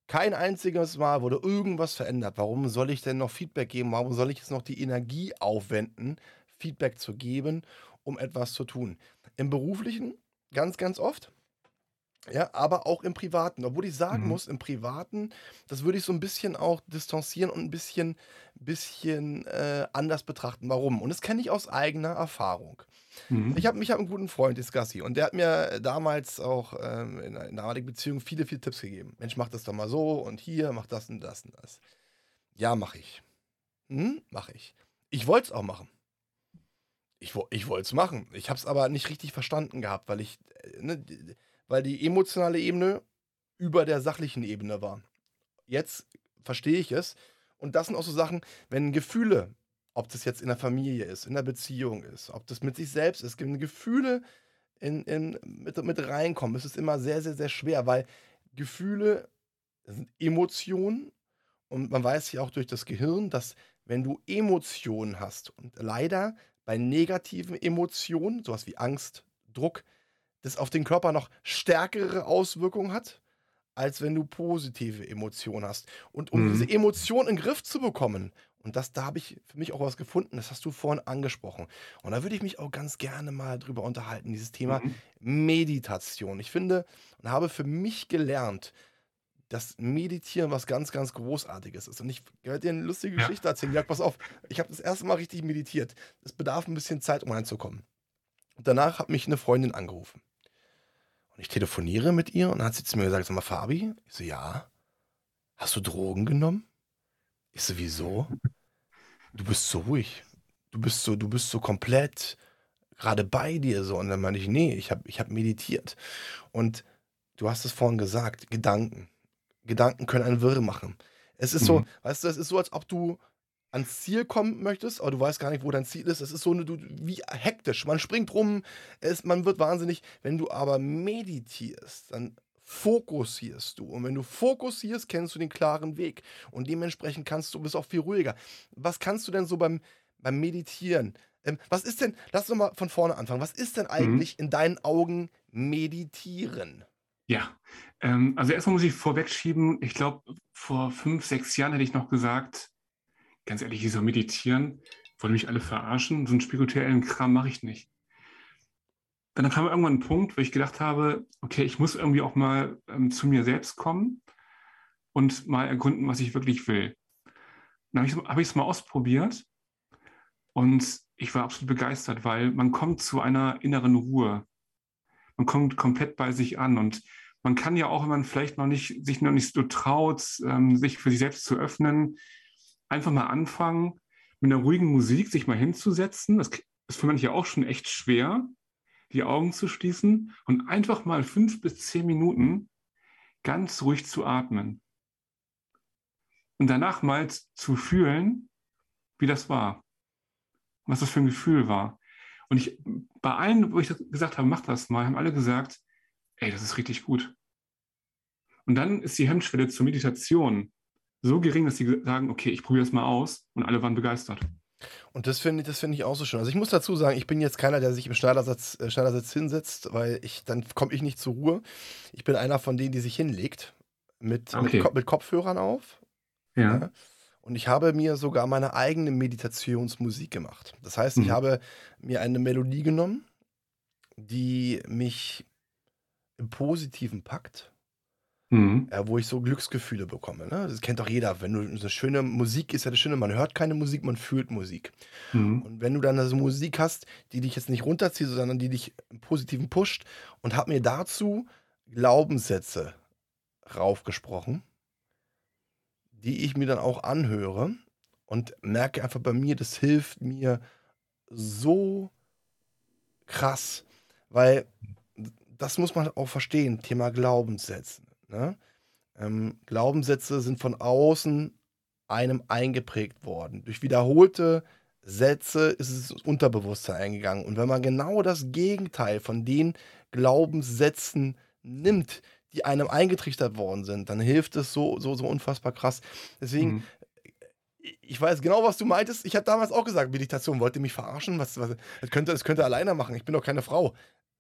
Kein einziges Mal wurde irgendwas verändert. Warum soll ich denn noch Feedback geben? Warum soll ich jetzt noch die Energie aufwenden, Feedback zu geben, um etwas zu tun? Im beruflichen ganz, ganz oft. Ja, aber auch im Privaten. Obwohl ich sagen Mhm. muss, im Privaten, das würde ich so ein bisschen auch distanzieren und ein bisschen, bisschen äh, anders betrachten. Warum? Und das kenne ich aus eigener Erfahrung. Mhm. Ich habe ich hab einen guten Freund, ist Gassi, und der hat mir damals auch ähm, in einer damaligen Beziehung viele, viele Tipps gegeben. Mensch, mach das doch mal so und hier, mach das und das und das. Ja, mache ich. Hm, mache ich. Ich wollte es auch machen. Ich, ich wollte es machen. Ich habe es aber nicht richtig verstanden gehabt, weil ich, äh, ne, weil die emotionale Ebene über der sachlichen Ebene war. Jetzt verstehe ich es. Und das sind auch so Sachen, wenn Gefühle, ob das jetzt in der Familie ist, in der Beziehung ist, ob das mit sich selbst ist, wenn Gefühle in, in, mit, mit reinkommen, ist es immer sehr, sehr, sehr schwer, weil Gefühle sind Emotionen und man weiß ja auch durch das Gehirn, dass wenn du Emotionen hast und leider bei negativen Emotionen, sowas wie Angst, Druck, das auf den Körper noch stärkere Auswirkungen hat, als wenn du positive Emotionen hast. Und um Mhm. diese Emotionen in den Griff zu bekommen, und das, da habe ich für mich auch was gefunden, das hast du vorhin angesprochen. Und da würde ich mich auch ganz gerne mal drüber unterhalten, dieses Thema Mhm. Meditation. Ich finde und habe für mich gelernt, dass Meditieren was ganz, ganz Großartiges ist. Und ich werde dir eine lustige Ja. Geschichte erzählen. Ja, pass auf, ich habe das erste Mal richtig meditiert. Es bedarf ein bisschen Zeit, um reinzukommen. Und danach hat mich eine Freundin angerufen. Und ich telefoniere mit ihr und dann hat sie zu mir gesagt, sag mal, Fabi? Ich so, ja. Hast du Drogen genommen? Ich so, wieso? Du bist so ruhig. Du bist so, du bist so komplett gerade bei dir so. Und dann meinte ich, nee, ich habe ich hab meditiert. Und du hast es vorhin gesagt, Gedanken. Gedanken können einen wirr machen. Es ist so, Mhm. weißt du, es ist so, als ob du ans Ziel kommen möchtest, aber du weißt gar nicht, wo dein Ziel ist. Es ist so eine, du, wie hektisch. Man springt rum, es, man wird wahnsinnig. Wenn du aber meditierst, dann fokussierst du. Und wenn du fokussierst, kennst du den klaren Weg. Und dementsprechend kannst du, bist auch viel ruhiger. Was kannst du denn so beim, beim Meditieren? Ähm, was ist denn, lass uns mal von vorne anfangen. Was ist denn eigentlich mhm. in deinen Augen Meditieren? Ja, ähm, also erstmal muss ich vorwegschieben, ich glaube, vor fünf, sechs Jahren hätte ich noch gesagt, ganz ehrlich, ich soll meditieren, wollen mich alle verarschen, so einen spirituellen Kram mache ich nicht. Dann kam irgendwann ein Punkt, wo ich gedacht habe, okay, ich muss irgendwie auch mal ähm, zu mir selbst kommen und mal ergründen, was ich wirklich will. Dann habe ich es mal ausprobiert und ich war absolut begeistert, weil man kommt zu einer inneren Ruhe. Man kommt komplett bei sich an und man kann ja auch, wenn man vielleicht noch nicht, sich noch nicht so traut, ähm, sich für sich selbst zu öffnen, einfach mal anfangen, mit einer ruhigen Musik sich mal hinzusetzen. Das ist für manche auch schon echt schwer, die Augen zu schließen und einfach mal fünf bis zehn Minuten ganz ruhig zu atmen. Und danach mal zu fühlen, wie das war. Was das für ein Gefühl war. Und ich, bei allen, wo ich gesagt habe, mach das mal, haben alle gesagt, ey, das ist richtig gut. Und dann ist die Hemmschwelle zur Meditation so gering, dass sie sagen, okay, ich probiere es mal aus. Und alle waren begeistert. Und das finde das find ich auch so schön. Also ich muss dazu sagen, ich bin jetzt keiner, der sich im Schneidersitz, äh, Schneidersitz hinsetzt, weil ich, dann komme ich nicht zur Ruhe. Ich bin einer von denen, die sich hinlegt mit, okay. mit, mit, Kopfhörern auf. Ja. ja. Und ich habe mir sogar meine eigene Meditationsmusik gemacht. Das heißt, ich mhm. habe mir eine Melodie genommen, die mich im Positiven packt Mhm. Äh, wo ich so Glücksgefühle bekomme. Ne? Das kennt doch jeder. Wenn du eine schöne Musik ist ja das Schöne, man hört keine Musik, man fühlt Musik. Mhm. Und wenn du dann also Musik hast, die dich jetzt nicht runterzieht, sondern die dich im Positiven pusht und habe mir dazu Glaubenssätze raufgesprochen, die ich mir dann auch anhöre und merke einfach bei mir, das hilft mir so krass, weil das muss man auch verstehen, Thema Glaubenssätze. Ne? Ähm, Glaubenssätze sind von außen einem eingeprägt worden. Durch wiederholte Sätze ist es ins Unterbewusstsein eingegangen. Und wenn man genau das Gegenteil von den Glaubenssätzen nimmt, die einem eingetrichtert worden sind, dann hilft es so, so, so unfassbar krass. Deswegen, mhm. ich weiß genau, was du meintest. Ich habe damals auch gesagt, Meditation, wollt ihr mich verarschen? Was, was, das, könnte, das könnte alleine machen. Ich bin doch keine Frau.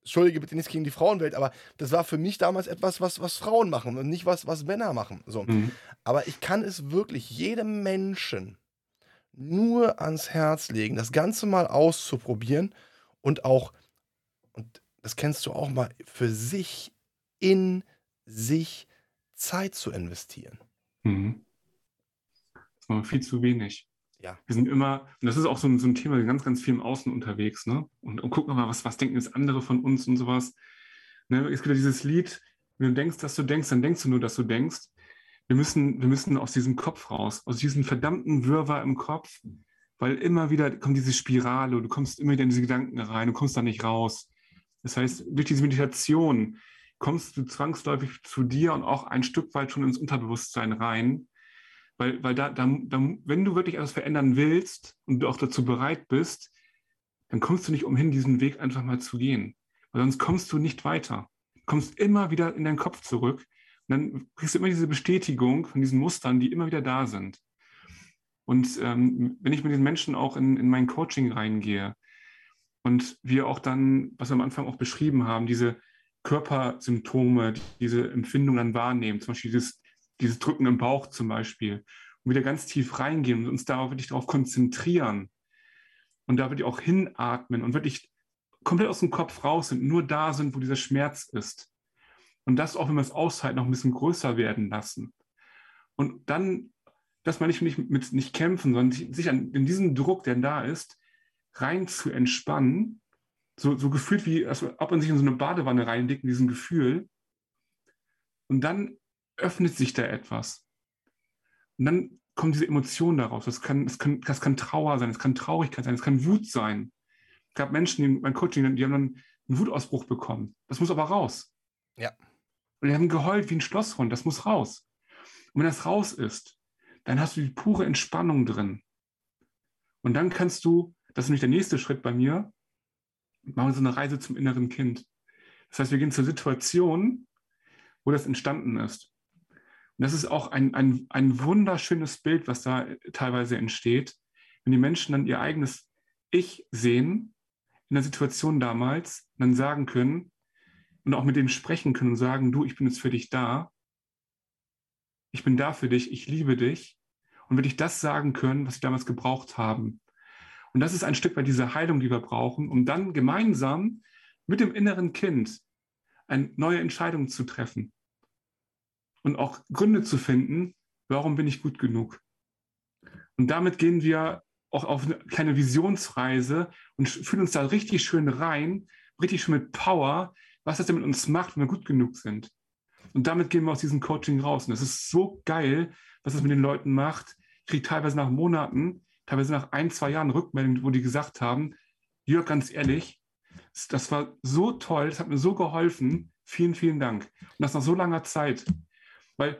Entschuldige bitte nichts gegen die Frauenwelt, aber das war für mich damals etwas, was, was Frauen machen und nicht was, was Männer machen. So. Mhm. Aber ich kann es wirklich jedem Menschen nur ans Herz legen, das Ganze mal auszuprobieren und auch, und das kennst du auch mal, für sich in sich Zeit zu investieren. Mhm. Das war viel zu wenig. Ja. Wir sind immer, und das ist auch so ein, so ein Thema, ganz, ganz viel im Außen unterwegs, ne? Und, und gucken mal, was, was denken jetzt andere von uns und sowas. Ne? Es gibt ja dieses Lied, wenn du denkst, dass du denkst, dann denkst du nur, dass du denkst. Wir müssen, wir müssen aus diesem Kopf raus, aus diesem verdammten Wirrwarr im Kopf, weil immer wieder kommt diese Spirale, du kommst immer wieder in diese Gedanken rein, du kommst da nicht raus. Das heißt, durch diese Meditation kommst du zwangsläufig zu dir und auch ein Stück weit schon ins Unterbewusstsein rein weil, weil da, da, da, wenn du wirklich etwas verändern willst und du auch dazu bereit bist, dann kommst du nicht umhin, diesen Weg einfach mal zu gehen. Weil sonst kommst du nicht weiter. Du kommst immer wieder in deinen Kopf zurück und dann kriegst du immer diese Bestätigung von diesen Mustern, die immer wieder da sind. Und ähm, wenn ich mit den Menschen auch in, in mein Coaching reingehe und wir auch dann, was wir am Anfang auch beschrieben haben, diese Körpersymptome, diese Empfindungen dann wahrnehmen, zum Beispiel dieses dieses Drücken im Bauch zum Beispiel, und wieder ganz tief reingehen und uns da wirklich darauf konzentrieren und da wirklich auch hinatmen und wirklich komplett aus dem Kopf raus sind, nur da sind, wo dieser Schmerz ist. Und das auch, wenn wir es aushalten, noch ein bisschen größer werden lassen. Und dann, dass man nicht mit, mit nicht kämpfen, sondern sich an, in diesen Druck, der da ist, rein zu entspannen, so, so gefühlt wie, als ob man sich in so eine Badewanne reinlegt, in diesem Gefühl. Und dann öffnet sich da etwas. Und dann kommt diese Emotion daraus. Das kann, das kann, das kann Trauer sein, es kann Traurigkeit sein, es kann Wut sein. Es gab Menschen, die mein Coaching, die haben dann einen Wutausbruch bekommen. Das muss aber raus. Ja. Und die haben geheult wie ein Schlosshund. Das muss raus. Und wenn das raus ist, dann hast du die pure Entspannung drin. Und dann kannst du, das ist nämlich der nächste Schritt bei mir, machen wir so eine Reise zum inneren Kind. Das heißt, wir gehen zur Situation, wo das entstanden ist. Und das ist auch ein, ein, ein wunderschönes Bild, was da teilweise entsteht, wenn die Menschen dann ihr eigenes Ich sehen in der Situation damals, dann sagen können und auch mit dem sprechen können und sagen, du, ich bin jetzt für dich da, ich bin da für dich, ich liebe dich. Und wirklich das sagen können, was sie damals gebraucht haben. Und das ist ein Stück weit diese Heilung, die wir brauchen, um dann gemeinsam mit dem inneren Kind eine neue Entscheidung zu treffen und auch Gründe zu finden, warum bin ich gut genug. Und damit gehen wir auch auf eine kleine Visionsreise und fühlen uns da richtig schön rein, richtig schön mit Power, was das denn mit uns macht, wenn wir gut genug sind. Und damit gehen wir aus diesem Coaching raus. Und das ist so geil, was das mit den Leuten macht. Ich kriege teilweise nach Monaten, teilweise nach ein, zwei Jahren Rückmeldungen, wo die gesagt haben, Jörg, ganz ehrlich, das war so toll, das hat mir so geholfen. Vielen, vielen Dank. Und das nach so langer Zeit. Weil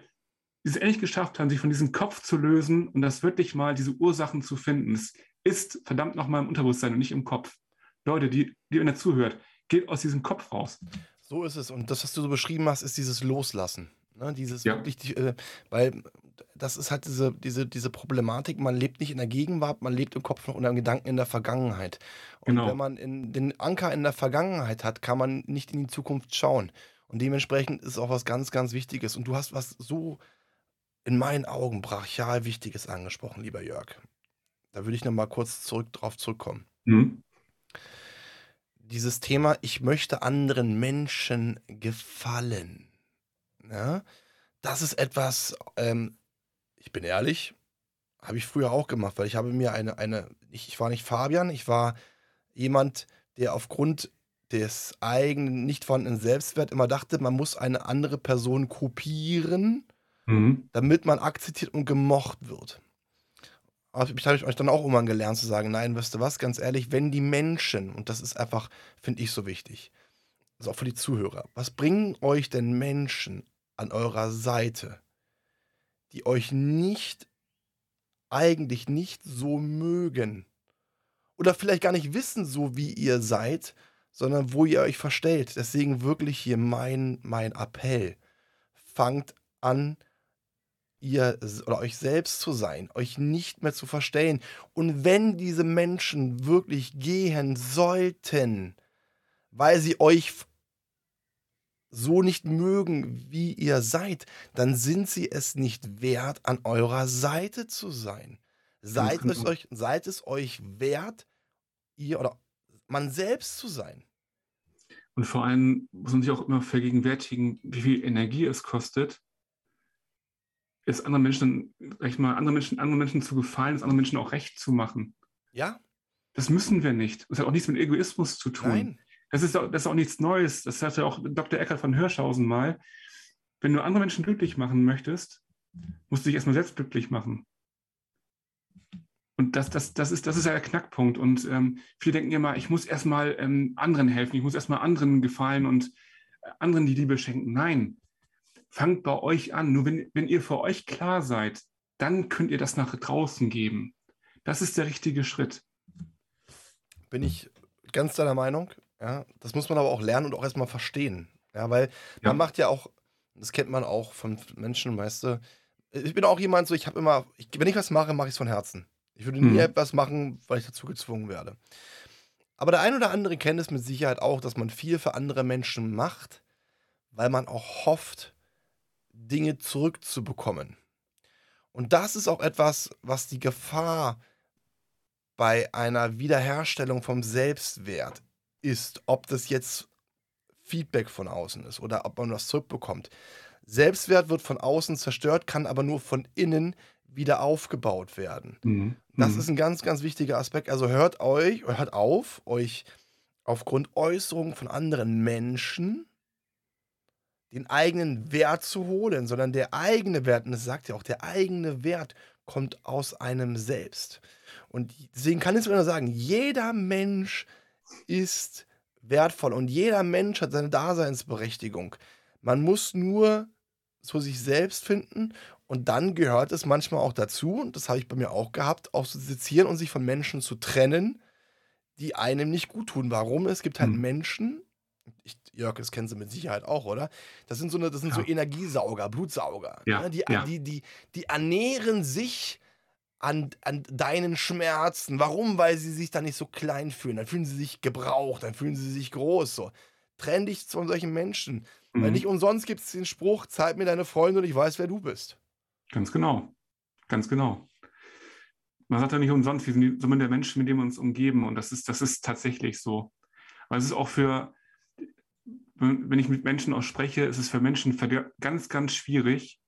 die es endlich geschafft haben, sich von diesem Kopf zu lösen und das wirklich mal diese Ursachen zu finden. Es ist verdammt nochmal im Unterbewusstsein und nicht im Kopf. Leute, die, die ihr zuhört, geht aus diesem Kopf raus. So ist es. Und das, was du so beschrieben hast, ist dieses Loslassen. Ne? Dieses ja. wirklich, äh, weil das ist halt diese, diese, diese Problematik, man lebt nicht in der Gegenwart, man lebt im Kopf noch unter Gedanken in der Vergangenheit. Und genau. wenn man den Anker in der Vergangenheit hat, kann man nicht in die Zukunft schauen. Und dementsprechend ist auch was ganz, ganz Wichtiges. Und du hast was so in meinen Augen brachial Wichtiges angesprochen, lieber Jörg. Da würde ich noch mal kurz zurück drauf zurückkommen. Mhm. Dieses Thema, ich möchte anderen Menschen gefallen. Ja, das ist etwas, ähm, ich bin ehrlich, habe ich früher auch gemacht, weil ich habe mir eine, eine ich, ich war nicht Fabian, ich war jemand, der aufgrund des eigenen nicht vorhandenen Selbstwert immer dachte, man muss eine andere Person kopieren, mhm. damit man akzeptiert und gemocht wird. Aber ich habe euch dann auch irgendwann gelernt zu sagen, nein, weißt du was, ganz ehrlich, wenn die Menschen, und das ist einfach, finde ich so wichtig, also auch für die Zuhörer, was bringen euch denn Menschen an eurer Seite, die euch nicht, eigentlich nicht so mögen oder vielleicht gar nicht wissen, so wie ihr seid, sondern wo ihr euch verstellt. Deswegen wirklich hier mein, mein Appell. Fangt an, ihr oder euch selbst zu sein, euch nicht mehr zu verstellen. Und wenn diese Menschen wirklich gehen sollten, weil sie euch so nicht mögen, wie ihr seid, dann sind sie es nicht wert, an eurer Seite zu sein. Seid es euch, seid es euch wert, ihr oder man selbst zu sein. Und vor allem muss man sich auch immer vergegenwärtigen, wie viel Energie es kostet, es anderen Menschen, sag ich mal, anderen Menschen, anderen Menschen zu gefallen, es anderen Menschen auch recht zu machen. Ja. Das müssen wir nicht. Das hat auch nichts mit Egoismus zu tun. Nein. Das ist, auch, das ist auch nichts Neues. Das hatte auch Dr. Eckert von Hirschhausen mal. Wenn du andere Menschen glücklich machen möchtest, musst du dich erstmal selbst glücklich machen. Und das, das, das, ist, das ist ja der Knackpunkt. Und ähm, viele denken immer, ich muss erstmal ähm, anderen helfen, ich muss erstmal anderen gefallen und äh, anderen die Liebe schenken. Nein, fangt bei euch an. Nur wenn, wenn ihr für euch klar seid, dann könnt ihr das nach draußen geben. Das ist der richtige Schritt. Bin ich ganz deiner Meinung. Ja, das muss man aber auch lernen und auch erstmal verstehen. Ja, weil ja. man macht ja auch, das kennt man auch von Menschen, weißt du. Ich bin auch jemand so, ich habe immer, ich, wenn ich was mache, mache ich es von Herzen. Ich würde nie mhm. etwas machen, weil ich dazu gezwungen werde. Aber der ein oder andere kennt es mit Sicherheit auch, dass man viel für andere Menschen macht, weil man auch hofft, Dinge zurückzubekommen. Und das ist auch etwas, was die Gefahr bei einer Wiederherstellung vom Selbstwert ist, ob das jetzt Feedback von außen ist oder ob man was zurückbekommt. Selbstwert wird von außen zerstört, kann aber nur von innen wieder aufgebaut werden. Mhm. Das mhm. ist ein ganz, ganz wichtiger Aspekt. Also hört euch, hört auf, euch aufgrund Äußerungen von anderen Menschen den eigenen Wert zu holen, sondern der eigene Wert, und das sagt ja auch, der eigene Wert kommt aus einem selbst. Und deswegen kann ich nur sagen, jeder Mensch ist wertvoll und jeder Mensch hat seine Daseinsberechtigung. Man muss nur zu sich selbst finden und dann gehört es manchmal auch dazu, und das habe ich bei mir auch gehabt, auch zu sezieren und sich von Menschen zu trennen, die einem nicht gut tun. Warum? Es gibt halt mhm. Menschen, ich, Jörg, das kennen Sie mit Sicherheit auch, oder? Das sind so, eine, das sind so Ja. Energiesauger, Blutsauger. Ja, ne? Die, ja. die, die, die ernähren sich an, an deinen Schmerzen. Warum? Weil sie sich dann nicht so klein fühlen. Dann fühlen sie sich gebraucht, dann fühlen sie sich groß. So. Trenn dich von solchen Menschen. Weil Mhm. nicht umsonst gibt es den Spruch, zeig mir deine Freunde und ich weiß, wer du bist. Ganz genau. Ganz genau. Man sagt ja nicht umsonst, wir sind die Summe der Menschen, mit denen wir uns umgeben. Und das ist, das ist tatsächlich so. Aber es ist auch für, wenn ich mit Menschen auch spreche, ist es für Menschen ganz, ganz schwierig,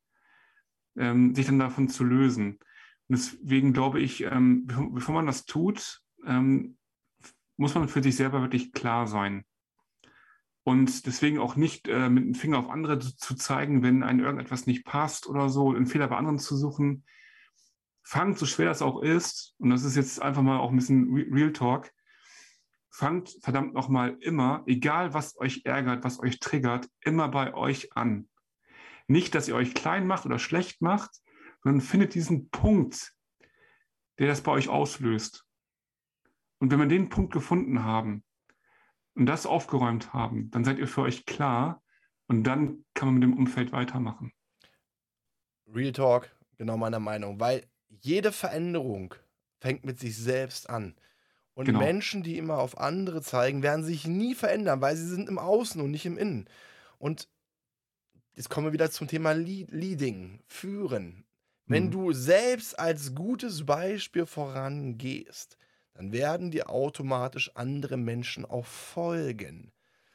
ähm, sich dann davon zu lösen. Und deswegen glaube ich, ähm, bevor bevor man das tut, ähm, muss man für sich selber wirklich klar sein. Und deswegen auch nicht äh, mit dem Finger auf andere zu, zu zeigen, wenn einem irgendetwas nicht passt oder so, einen Fehler bei anderen zu suchen. Fangt, so schwer das auch ist, und das ist jetzt einfach mal auch ein bisschen Re- Real Talk, fangt verdammt nochmal immer, egal was euch ärgert, was euch triggert, immer bei euch an. Nicht, dass ihr euch klein macht oder schlecht macht, sondern findet diesen Punkt, der das bei euch auslöst. Und wenn wir den Punkt gefunden haben und das aufgeräumt haben, dann seid ihr für euch klar und dann kann man mit dem Umfeld weitermachen. Real Talk, genau meiner Meinung. Weil jede Veränderung fängt mit sich selbst an. Und Genau. Menschen, die immer auf andere zeigen, werden sich nie verändern, weil sie sind im Außen und nicht im Innen. Und jetzt kommen wir wieder zum Thema Lead Leading, Führen. Wenn Mhm. du selbst als gutes Beispiel vorangehst, dann werden dir automatisch andere Menschen auch folgen.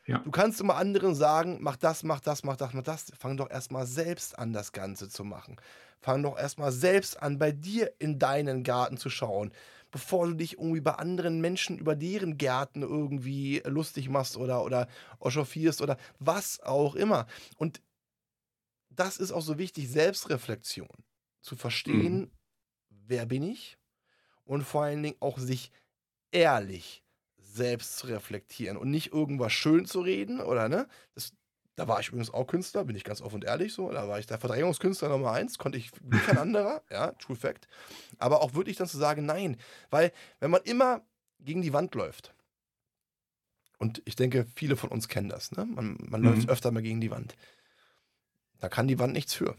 Ja. Du kannst immer anderen sagen, mach das, mach das, mach das, mach das. Fang doch erstmal selbst an, das Ganze zu machen. Fang doch erstmal selbst an, bei dir in deinen Garten zu schauen, bevor du dich irgendwie bei anderen Menschen über deren Gärten irgendwie lustig machst oder, oder echauffierst oder was auch immer. Und das ist auch so wichtig, Selbstreflexion. Zu verstehen, wer bin ich? Und vor allen Dingen auch sich ehrlich selbst zu reflektieren und nicht irgendwas schön zu reden oder ne? Das, da war ich übrigens auch Künstler, bin ich ganz offen und ehrlich so. Da war ich der Verdrängungskünstler Nummer eins, konnte ich wie kein anderer, (laughs) ja, True Fact. Aber auch wirklich dann zu sagen, nein, weil wenn man immer gegen die Wand läuft, und ich denke, viele von uns kennen das, ne? Man, man Mhm. läuft öfter mal gegen die Wand. Da kann die Wand nichts für.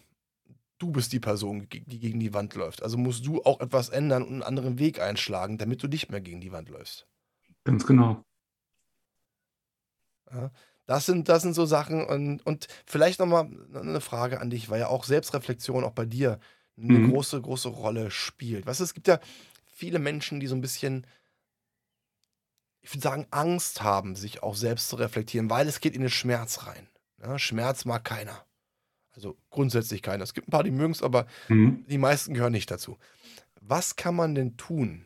Du bist die Person, die gegen die Wand läuft. Also musst du auch etwas ändern und einen anderen Weg einschlagen, damit du nicht mehr gegen die Wand läufst. Ganz genau. Ja, das sind, das sind so Sachen und, und vielleicht nochmal eine Frage an dich, weil ja auch Selbstreflexion auch bei dir eine Mhm. große, große Rolle spielt. Weißt du, es gibt ja viele Menschen, die so ein bisschen, ich würde sagen, Angst haben, sich auch selbst zu reflektieren, weil es geht in den Schmerz rein. Ja, Schmerz mag keiner. Also grundsätzlich keiner. Es gibt ein paar, die mögen es, aber Mhm. die meisten gehören nicht dazu. Was kann man denn tun?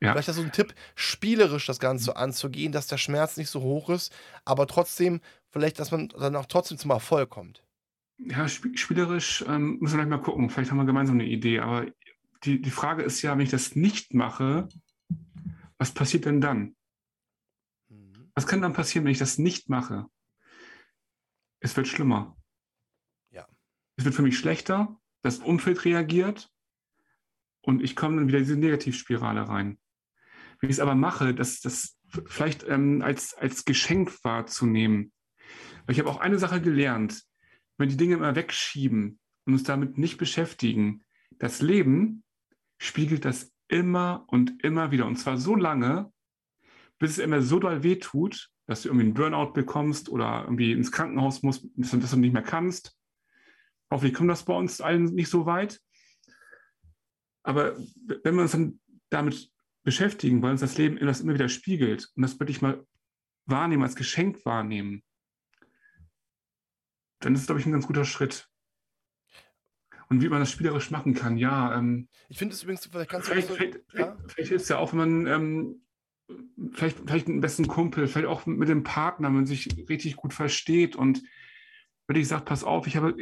Ja. Vielleicht hast du einen Tipp, spielerisch das Ganze anzugehen, dass der Schmerz nicht so hoch ist, aber trotzdem, vielleicht, dass man dann auch trotzdem zum Erfolg kommt. Ja, sp spielerisch ähm, müssen wir gleich mal gucken. Vielleicht haben wir gemeinsam eine Idee. Aber die, die Frage ist ja, wenn ich das nicht mache, was passiert denn dann? Mhm. Was kann dann passieren, wenn ich das nicht mache? Es wird schlimmer. Es wird für mich schlechter, das Umfeld reagiert und ich komme dann wieder in diese Negativspirale rein. Wenn ich es aber mache, das, das vielleicht ähm, als, als Geschenk wahrzunehmen. Weil ich habe auch eine Sache gelernt, wenn die Dinge immer wegschieben und uns damit nicht beschäftigen, das Leben spiegelt das immer und immer wieder. Und zwar so lange, bis es immer so doll wehtut, dass du irgendwie einen Burnout bekommst oder irgendwie ins Krankenhaus musst, dass du nicht mehr kannst. Hoffentlich kommt das bei uns allen nicht so weit. Aber wenn wir uns dann damit beschäftigen, weil uns das Leben das immer wieder spiegelt und das wirklich mal wahrnehmen, als Geschenk wahrnehmen, dann ist es, glaube ich, ein ganz guter Schritt. Und wie man das spielerisch machen kann, ja, ähm, Ich finde es übrigens, vielleicht kannst du vielleicht, so, vielleicht, ja? vielleicht, vielleicht hilft es ja auch, wenn man ähm, vielleicht, vielleicht einen besten Kumpel, vielleicht auch mit dem Partner, wenn man sich richtig gut versteht und wirklich sagt, pass auf, ich habe,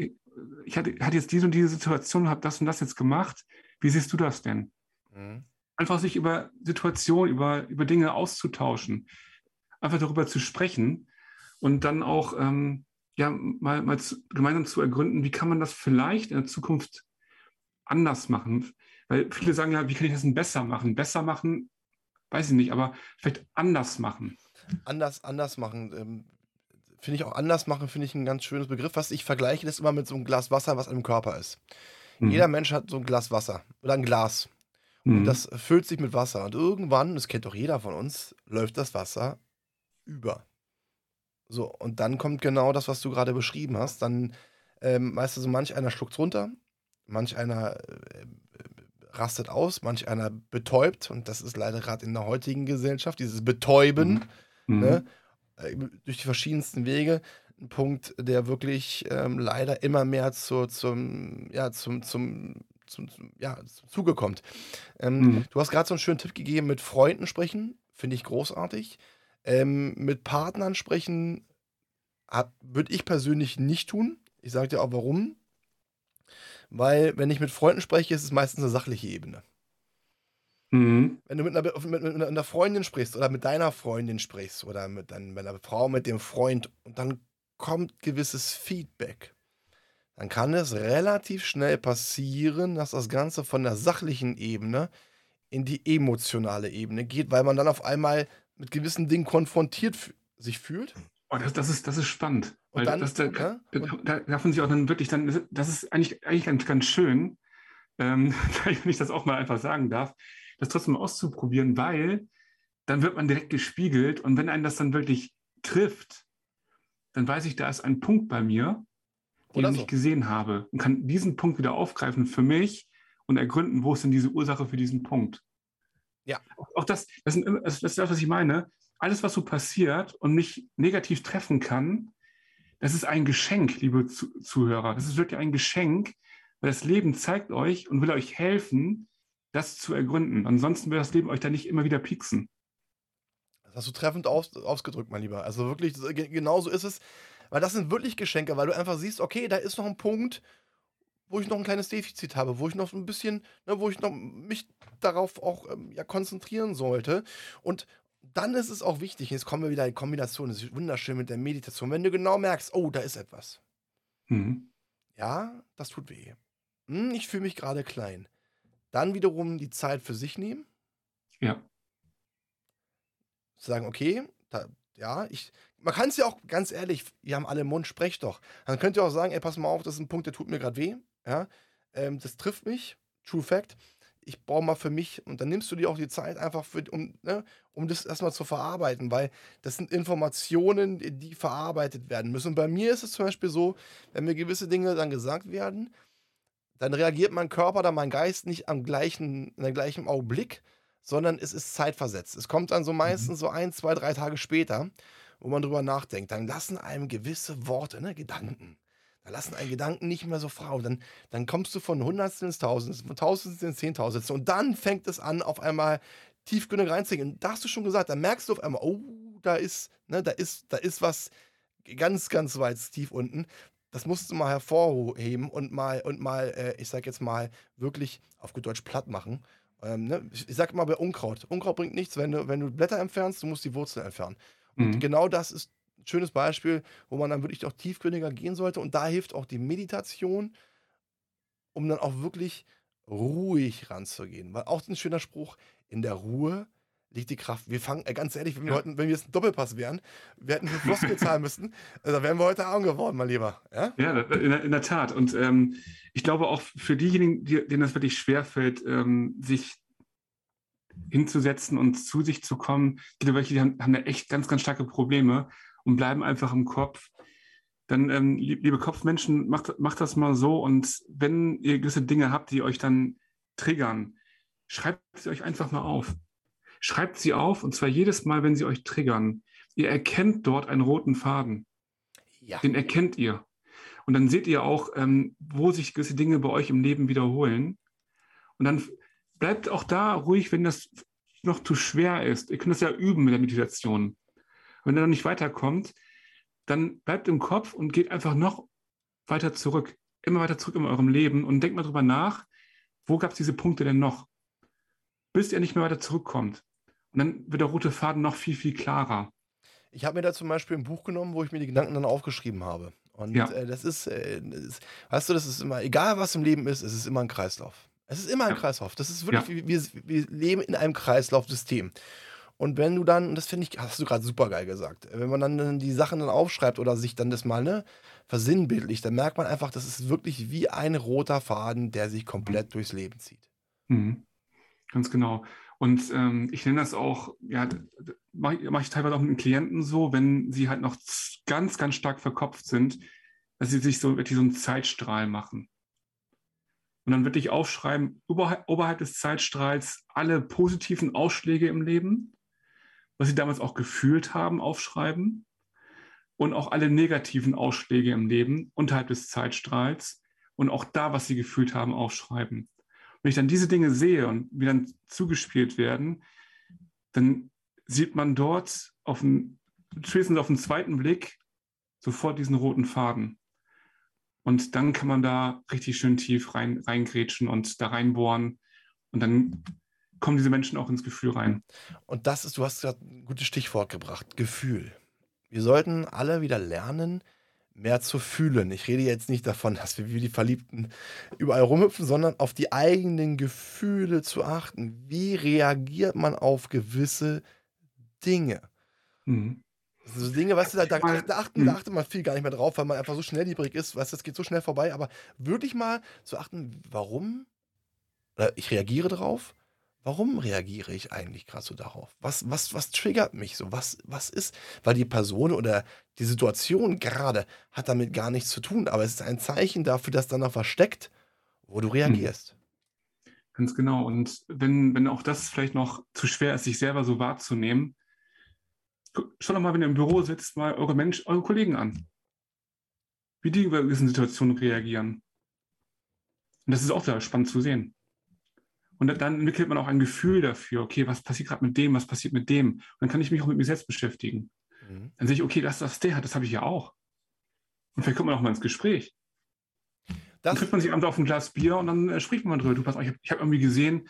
ich hatte, hatte jetzt diese und diese Situation, habe das und das jetzt gemacht. Wie siehst du das denn? Mhm. Einfach sich über Situationen, über, über Dinge auszutauschen, einfach darüber zu sprechen und dann auch ähm, ja, mal, mal zu, gemeinsam zu ergründen, wie kann man das vielleicht in der Zukunft anders machen. Weil viele sagen ja, wie kann ich das denn besser machen? Besser machen, weiß ich nicht, aber vielleicht anders machen. anders, anders machen. Finde ich auch anders machen, finde ich ein ganz schönes Begriff. Was ich vergleiche, das immer mit so einem Glas Wasser, was im Körper ist. Mhm. Jeder Mensch hat so ein Glas Wasser oder ein Glas. Mhm. Und das füllt sich mit Wasser. Und irgendwann, das kennt doch jeder von uns, läuft das Wasser über. So, und dann kommt genau das, was du gerade beschrieben hast. Dann, ähm, weißt du, so manch einer schluckt runter, manch einer äh, rastet aus, manch einer betäubt. Und das ist leider gerade in der heutigen Gesellschaft, dieses Betäuben, mhm. ne, äh, durch die verschiedensten Wege. Ein Punkt, der wirklich ähm, leider immer mehr zu, zum, ja, zum, zum, zum, zum, ja, zum Zuge kommt. Ähm, mhm. Du hast gerade so einen schönen Tipp gegeben, mit Freunden sprechen, finde ich großartig. Ähm, mit Partnern sprechen würde ich persönlich nicht tun. Ich sage dir auch warum. Weil, wenn ich mit Freunden spreche, ist es meistens eine sachliche Ebene. Mhm. Wenn du mit einer, mit, mit einer, Freundin sprichst oder mit deiner Freundin sprichst oder mit, dein, mit einer Frau, mit dem Freund und dann kommt gewisses Feedback, dann kann es relativ schnell passieren, dass das Ganze von der sachlichen Ebene in die emotionale Ebene geht, weil man dann auf einmal mit gewissen Dingen konfrontiert sich fühlt. Oh, das, das, ist, das ist spannend. Weil dann, das, da, ja? da, darf man sich auch dann wirklich dann, das ist eigentlich, eigentlich ganz, ganz schön, ähm, (laughs) wenn ich das auch mal einfach sagen darf, das trotzdem auszuprobieren, weil dann wird man direkt gespiegelt und wenn einen das dann wirklich trifft, dann weiß ich, da ist ein Punkt bei mir, den Oder ich so. nicht gesehen habe und kann diesen Punkt wieder aufgreifen für mich und ergründen, wo ist denn diese Ursache für diesen Punkt. Ja. Auch das, das, ist, das ist das, was ich meine. Alles, was so passiert und mich negativ treffen kann, das ist ein Geschenk, liebe Zuhörer. Das ist wirklich ein Geschenk, weil das Leben zeigt euch und will euch helfen, das zu ergründen. Ansonsten wird das Leben euch da nicht immer wieder pieksen. Das hast du treffend aus, ausgedrückt, mein Lieber. Also wirklich, genau so ist es. Weil das sind wirklich Geschenke, weil du einfach siehst, okay, da ist noch ein Punkt, wo ich noch ein kleines Defizit habe, wo ich noch ein bisschen, ne, wo ich noch mich darauf auch ähm, ja, konzentrieren sollte. Und dann ist es auch wichtig, jetzt kommen wir wieder in Kombination, das ist wunderschön mit der Meditation, wenn du genau merkst, oh, da ist etwas. Mhm. Ja, das tut weh. Hm, ich fühle mich gerade klein. Dann wiederum die Zeit für sich nehmen. Ja. Sagen, okay, da, ja, ich, man kann es ja auch ganz ehrlich, ihr haben alle im Mund, sprecht doch. Dann könnt ihr auch sagen, ey, pass mal auf, das ist ein Punkt, der tut mir gerade weh. Ja, ähm, das trifft mich. True Fact. Ich brauche mal für mich, und dann nimmst du dir auch die Zeit einfach, für, um, ne, um das erstmal zu verarbeiten, weil das sind Informationen, die verarbeitet werden müssen. Und bei mir ist es zum Beispiel so, wenn mir gewisse Dinge dann gesagt werden, dann reagiert mein Körper oder mein Geist nicht am gleichen, in gleichen Augenblick, sondern es ist zeitversetzt. Es kommt dann so mhm. meistens so ein, zwei, drei Tage später, wo man drüber nachdenkt. Dann lassen einem gewisse Worte, ne, Gedanken, da lassen einen Gedanken nicht mehr so frau. Dann, dann kommst du von Hundertstel ins Tausendstel, von Tausendstel ins Zehntausendstel und dann fängt es an, auf einmal tiefgründig reinzugehen. Und da hast du schon gesagt, da merkst du auf einmal, oh, da ist, ne, da ist, da ist was ganz, ganz weit tief unten. Das musst du mal hervorheben und mal, und mal, äh, ich sag jetzt mal, wirklich auf gut Deutsch platt machen. Ähm, ne? Ich, ich sag mal bei Unkraut. Unkraut bringt nichts, wenn du, wenn du Blätter entfernst, du musst die Wurzel entfernen. Und mhm. genau das ist schönes Beispiel, wo man dann wirklich auch tiefgründiger gehen sollte. Und da hilft auch die Meditation, um dann auch wirklich ruhig ranzugehen. Weil auch ein schöner Spruch, in der Ruhe liegt die Kraft. Wir fangen, äh, ganz ehrlich, wenn wir, heute, wenn wir jetzt ein Doppelpass wären, wir hätten für Floskel (laughs) zahlen müssen, da wären wir heute arm geworden, mein Lieber. Ja, ja in, der, in der Tat. Und ähm, ich glaube auch für diejenigen, die, denen das wirklich schwerfällt, ähm, sich hinzusetzen und zu sich zu kommen, gibt welche, die haben, haben da echt ganz, ganz starke Probleme und bleiben einfach im Kopf. Dann, ähm, liebe Kopfmenschen, macht, macht das mal so und wenn ihr gewisse Dinge habt, die euch dann triggern, schreibt sie euch einfach mal auf. Schreibt sie auf und zwar jedes Mal, wenn sie euch triggern. Ihr erkennt dort einen roten Faden. Ja. Den erkennt ihr. Und dann seht ihr auch, ähm, wo sich gewisse Dinge bei euch im Leben wiederholen. Und dann bleibt auch da ruhig, wenn das noch zu schwer ist. Ihr könnt das ja üben mit der Meditation. Wenn er dann nicht weiterkommt, dann bleibt im Kopf und geht einfach noch weiter zurück, immer weiter zurück in eurem Leben und denkt mal drüber nach, wo gab es diese Punkte denn noch, bis ihr nicht mehr weiter zurückkommt. Und dann wird der rote Faden noch viel, viel klarer. Ich habe mir da zum Beispiel ein Buch genommen, wo ich mir die Gedanken dann aufgeschrieben habe. Und ja. äh, das, ist, äh, das weißt du, das ist immer, egal was im Leben ist, es ist immer ein Kreislauf. Es ist immer ein ja. Kreislauf. Das ist wirklich, ja. wir, wir leben in einem Kreislaufsystem. Und wenn du dann, und das finde ich, hast du gerade super geil gesagt, wenn man dann die Sachen dann aufschreibt oder sich dann das mal ne, versinnbildlicht, dann merkt man einfach, das ist wirklich wie ein roter Faden, der sich komplett durchs Leben zieht. Mhm. Ganz genau. Und ähm, ich nenne das auch, ja, mache mach ich teilweise auch mit den Klienten so, wenn sie halt noch ganz, ganz stark verkopft sind, dass sie sich so wirklich so einen Zeitstrahl machen. Und dann würde ich aufschreiben, oberhalb, oberhalb des Zeitstrahls alle positiven Ausschläge im Leben, was sie damals auch gefühlt haben, aufschreiben. Und auch alle negativen Ausschläge im Leben unterhalb des Zeitstrahls und auch da, was sie gefühlt haben, aufschreiben. Wenn ich dann diese Dinge sehe und mir dann zugespielt werden, dann sieht man dort auf den, spätestens auf den zweiten Blick sofort diesen roten Faden. Und dann kann man da richtig schön tief rein, reingrätschen und da reinbohren. Und dann kommen diese Menschen auch ins Gefühl rein. Und das ist, du hast gerade ein gutes Stichwort gebracht, Gefühl. Wir sollten alle wieder lernen, mehr zu fühlen. Ich rede jetzt nicht davon, (laughs) dass wir wie die Verliebten überall rumhüpfen, sondern auf die eigenen Gefühle zu achten. Wie reagiert man auf gewisse Dinge? Mhm. So Dinge, weißt du, da, da, da, achten, da mhm. achtet man viel gar nicht mehr drauf, weil man einfach so schnelllebrig ist. Weißt du, es geht so schnell vorbei. Aber wirklich mal zu achten, warum? Ich reagiere drauf. Warum reagiere ich eigentlich gerade so darauf? Was, was, was triggert mich so? Was, was ist? Weil die Person oder die Situation gerade hat damit gar nichts zu tun, aber es ist ein Zeichen dafür, dass da noch was steckt, wo du hm. reagierst. Ganz genau. Und wenn, wenn auch das vielleicht noch zu schwer ist, sich selber so wahrzunehmen, schau doch mal, wenn ihr im Büro sitzt, mal eure Mensch, eure Kollegen an. Wie die über diese Situation reagieren. Und das ist auch sehr spannend zu sehen. Und dann entwickelt man auch ein Gefühl dafür, okay, was passiert gerade mit dem, was passiert mit dem. Und dann kann ich mich auch mit mir selbst beschäftigen. Mhm. Dann sehe ich, okay, das, was der hat, das habe ich ja auch. Und vielleicht kommt man auch mal ins Gespräch. Das dann trifft man sich abends auf ein Glas Bier und dann äh, spricht man drüber. Du, pass, ich habe hab irgendwie gesehen,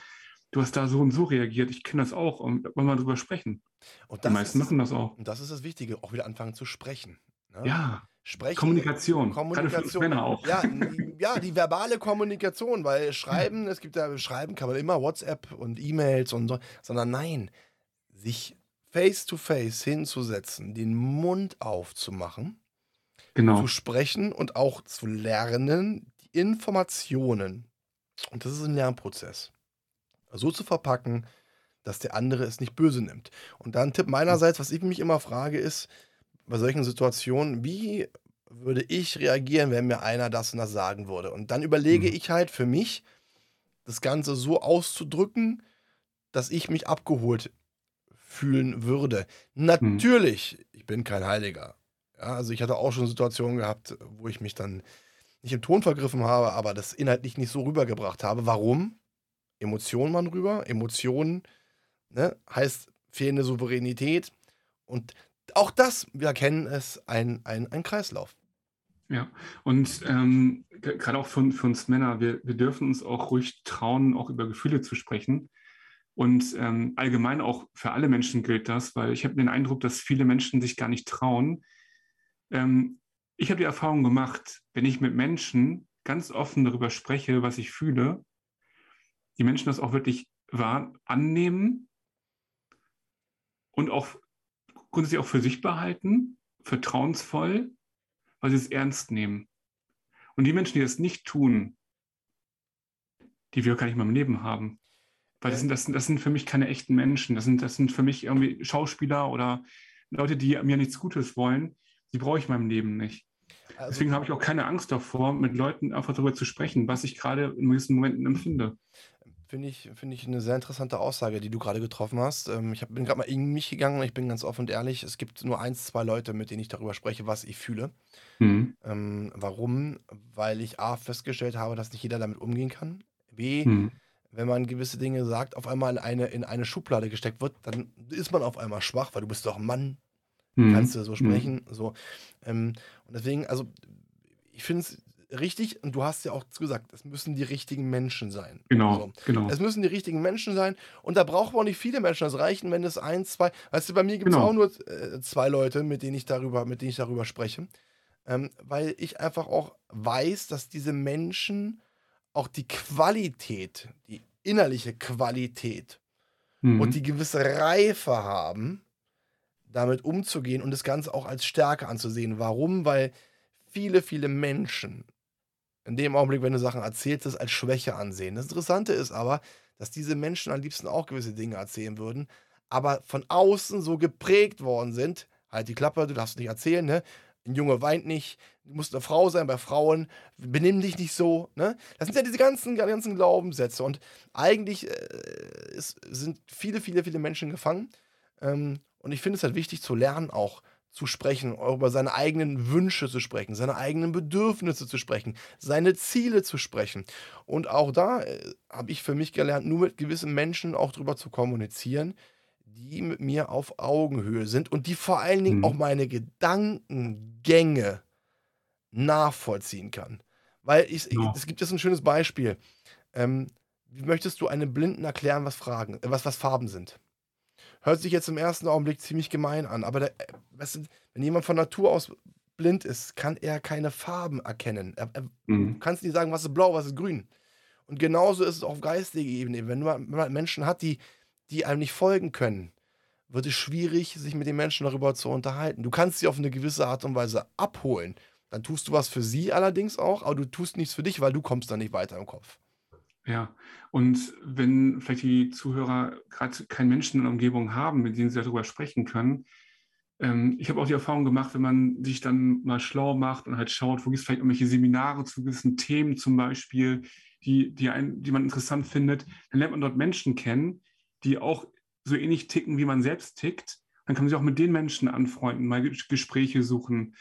du hast da so und so reagiert. Ich kenne das auch und wollen wir drüber sprechen. Und die meisten ist, machen das auch. Und das ist das Wichtige, auch wieder anfangen zu sprechen. Ne? Ja. Sprechen. Kommunikation. Kommunikation. Männer auch. Ja, (laughs) ja, die verbale Kommunikation, weil Schreiben, es gibt ja Schreiben, kann man immer WhatsApp und E-Mails und so, sondern nein, sich face to face hinzusetzen, den Mund aufzumachen, genau. zu sprechen und auch zu lernen, die Informationen. Und das ist ein Lernprozess. So zu verpacken, dass der andere es nicht böse nimmt. Und dann Tipp meinerseits, was ich mich immer frage, ist, bei solchen Situationen, wie würde ich reagieren, wenn mir einer das und das sagen würde? Und dann überlege mhm. ich halt für mich, das Ganze so auszudrücken, dass ich mich abgeholt fühlen würde. Mhm. Natürlich, mhm. ich bin kein Heiliger. Ja, also ich hatte auch schon Situationen gehabt, wo ich mich dann nicht im Ton vergriffen habe, aber das inhaltlich nicht so rübergebracht habe. Warum? Emotionen man rüber. Emotionen ne, heißt fehlende Souveränität. Und auch das, wir kennen es, ein, ein, ein Kreislauf. Ja, und ähm, gerade auch für, für, uns Männer, wir, wir dürfen uns auch ruhig trauen, auch über Gefühle zu sprechen. Und ähm, allgemein auch für alle Menschen gilt das, weil ich habe den Eindruck, dass viele Menschen sich gar nicht trauen. Ähm, ich habe die Erfahrung gemacht, wenn ich mit Menschen ganz offen darüber spreche, was ich fühle, die Menschen das auch wirklich wahr annehmen und auch grundsätzlich auch für sich behalten, vertrauensvoll, weil sie es ernst nehmen. Und die Menschen, die das nicht tun, die wir gar nicht mehr im Leben haben. Weil das sind, das, sind, das sind für mich keine echten Menschen. Das sind, das sind für mich irgendwie Schauspieler oder Leute, die mir nichts Gutes wollen. Die brauche ich in meinem Leben nicht. Also, Deswegen habe ich auch keine Angst davor, mit Leuten einfach darüber zu sprechen, was ich gerade in gewissen Momenten empfinde. Finde ich, find ich eine sehr interessante Aussage, die du gerade getroffen hast. Ähm, ich hab, bin gerade mal in mich gegangen und ich bin ganz offen und ehrlich. Es gibt nur eins, zwei Leute, mit denen ich darüber spreche, was ich fühle. Mhm. Ähm, warum? Weil ich A, festgestellt habe, dass nicht jeder damit umgehen kann. B, mhm. wenn man gewisse Dinge sagt, auf einmal in eine, in eine Schublade gesteckt wird, dann ist man auf einmal schwach, weil du bist doch ein Mann. Mhm. Kannst du so sprechen. So. Ähm, und deswegen, also ich finde es richtig, und du hast ja auch gesagt, es müssen die richtigen Menschen sein. Genau, also, genau. Es müssen die richtigen Menschen sein. Und da braucht man auch nicht viele Menschen. Das reichen, wenn es ein, zwei. Weißt du, bei mir gibt es genau. auch nur äh, zwei Leute, mit denen ich darüber, mit denen ich darüber spreche. Ähm, weil ich einfach auch weiß, dass diese Menschen auch die Qualität, die innerliche Qualität mhm. und die gewisse Reife haben, damit umzugehen und das Ganze auch als Stärke anzusehen. Warum? Weil viele, viele Menschen in dem Augenblick, wenn du Sachen erzählst, das als Schwäche ansehen. Das Interessante ist aber, dass diese Menschen am liebsten auch gewisse Dinge erzählen würden, aber von außen so geprägt worden sind. Halt die Klappe, du darfst nicht erzählen, ne? Ein Junge weint nicht, du musst eine Frau sein bei Frauen, benimm dich nicht so, ne? Das sind ja diese ganzen, ganzen Glaubenssätze und eigentlich äh, ist, sind viele, viele, viele Menschen gefangen. Ähm, und ich finde es halt wichtig zu lernen, auch zu sprechen, über seine eigenen Wünsche zu sprechen, seine eigenen Bedürfnisse zu sprechen, seine Ziele zu sprechen. Und auch da äh, habe ich für mich gelernt, nur mit gewissen Menschen auch drüber zu kommunizieren, die mit mir auf Augenhöhe sind und die vor allen Dingen mhm. auch meine Gedankengänge nachvollziehen kann. Weil ich, ja. es gibt jetzt ein schönes Beispiel. Ähm, wie möchtest du einem Blinden erklären, was Fragen, äh, was, was Farben sind? Hört sich jetzt im ersten Augenblick ziemlich gemein an, aber der, wenn jemand von Natur aus blind ist, kann er keine Farben erkennen. Er, er, mhm. Du kannst nicht sagen, was ist blau, was ist grün. Und genauso ist es auf geistiger Ebene. Wenn man Menschen hat, die, die einem nicht folgen können, wird es schwierig, sich mit den Menschen darüber zu unterhalten. Du kannst sie auf eine gewisse Art und Weise abholen. Dann tust du was für sie allerdings auch, aber du tust nichts für dich, weil du kommst dann nicht weiter im Kopf. Ja, und wenn vielleicht die Zuhörer gerade keinen Menschen in der Umgebung haben, mit denen sie darüber sprechen können, ähm, ich habe auch die Erfahrung gemacht, wenn man sich dann mal schlau macht und halt schaut, wo gibt es vielleicht irgendwelche Seminare zu gewissen Themen zum Beispiel, die, die, ein, die man interessant findet, dann lernt man dort Menschen kennen, die auch so ähnlich ticken, wie man selbst tickt. Dann kann man sich auch mit den Menschen anfreunden, mal Gespräche suchen.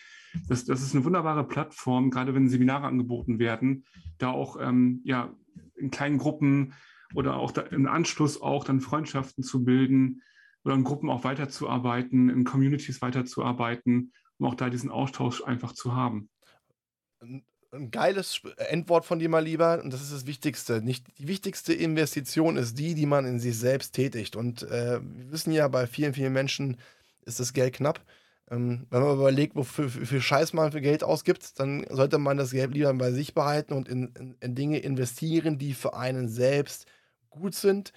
Das, das ist eine wunderbare Plattform, gerade wenn Seminare angeboten werden, da auch ähm, ja, in kleinen Gruppen oder auch im Anschluss auch dann Freundschaften zu bilden oder in Gruppen auch weiterzuarbeiten, in Communities weiterzuarbeiten, um auch da diesen Austausch einfach zu haben. Ein geiles Endwort von dir mal lieber, und das ist das Wichtigste. Nicht, die wichtigste Investition ist die, die man in sich selbst tätigt. Und äh, wir wissen ja, bei vielen, vielen Menschen ist das Geld knapp. Ähm, wenn man überlegt, wofür für, Scheiß man für Geld ausgibt, dann sollte man das Geld lieber bei sich behalten und in, in, in Dinge investieren, die für einen selbst gut sind.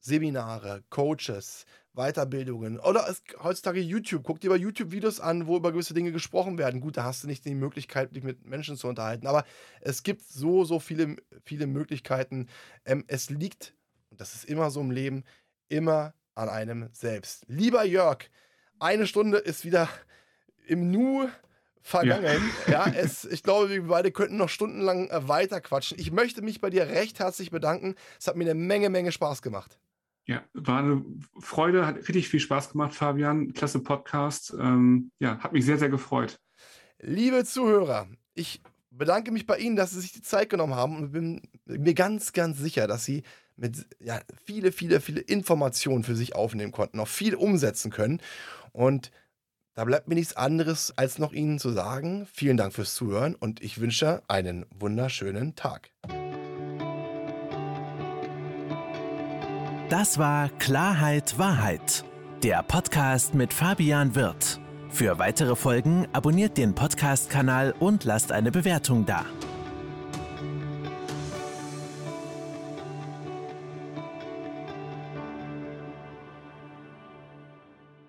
Seminare, Coaches, Weiterbildungen oder es, heutzutage YouTube. Guck dir bei YouTube Videos an, wo über gewisse Dinge gesprochen werden. Gut, da hast du nicht die Möglichkeit, dich mit Menschen zu unterhalten, aber es gibt so, so viele, viele Möglichkeiten. Ähm, es liegt, und das ist immer so im Leben, immer an einem selbst. Lieber Jörg, eine Stunde ist wieder im Nu vergangen. Ja, ja (laughs) es, ich glaube, wir beide könnten noch stundenlang äh, weiter quatschen. Ich möchte mich bei dir recht herzlich bedanken. Es hat mir eine Menge, Menge Spaß gemacht. Ja, war eine Freude, hat richtig viel Spaß gemacht, Fabian. Klasse Podcast. Ähm, ja, hat mich sehr, sehr gefreut. Liebe Zuhörer, ich bedanke mich bei Ihnen, dass Sie sich die Zeit genommen haben und bin mir ganz, ganz sicher, dass Sie mit ja, viele, viele, viele Informationen für sich aufnehmen konnten, auch viel umsetzen können. Und da bleibt mir nichts anderes, als noch Ihnen zu sagen, vielen Dank fürs Zuhören und ich wünsche einen wunderschönen Tag. Das war Klarheit Wahrheit, der Podcast mit Fabian Wirth. Für weitere Folgen abonniert den Podcast-Kanal und lasst eine Bewertung da.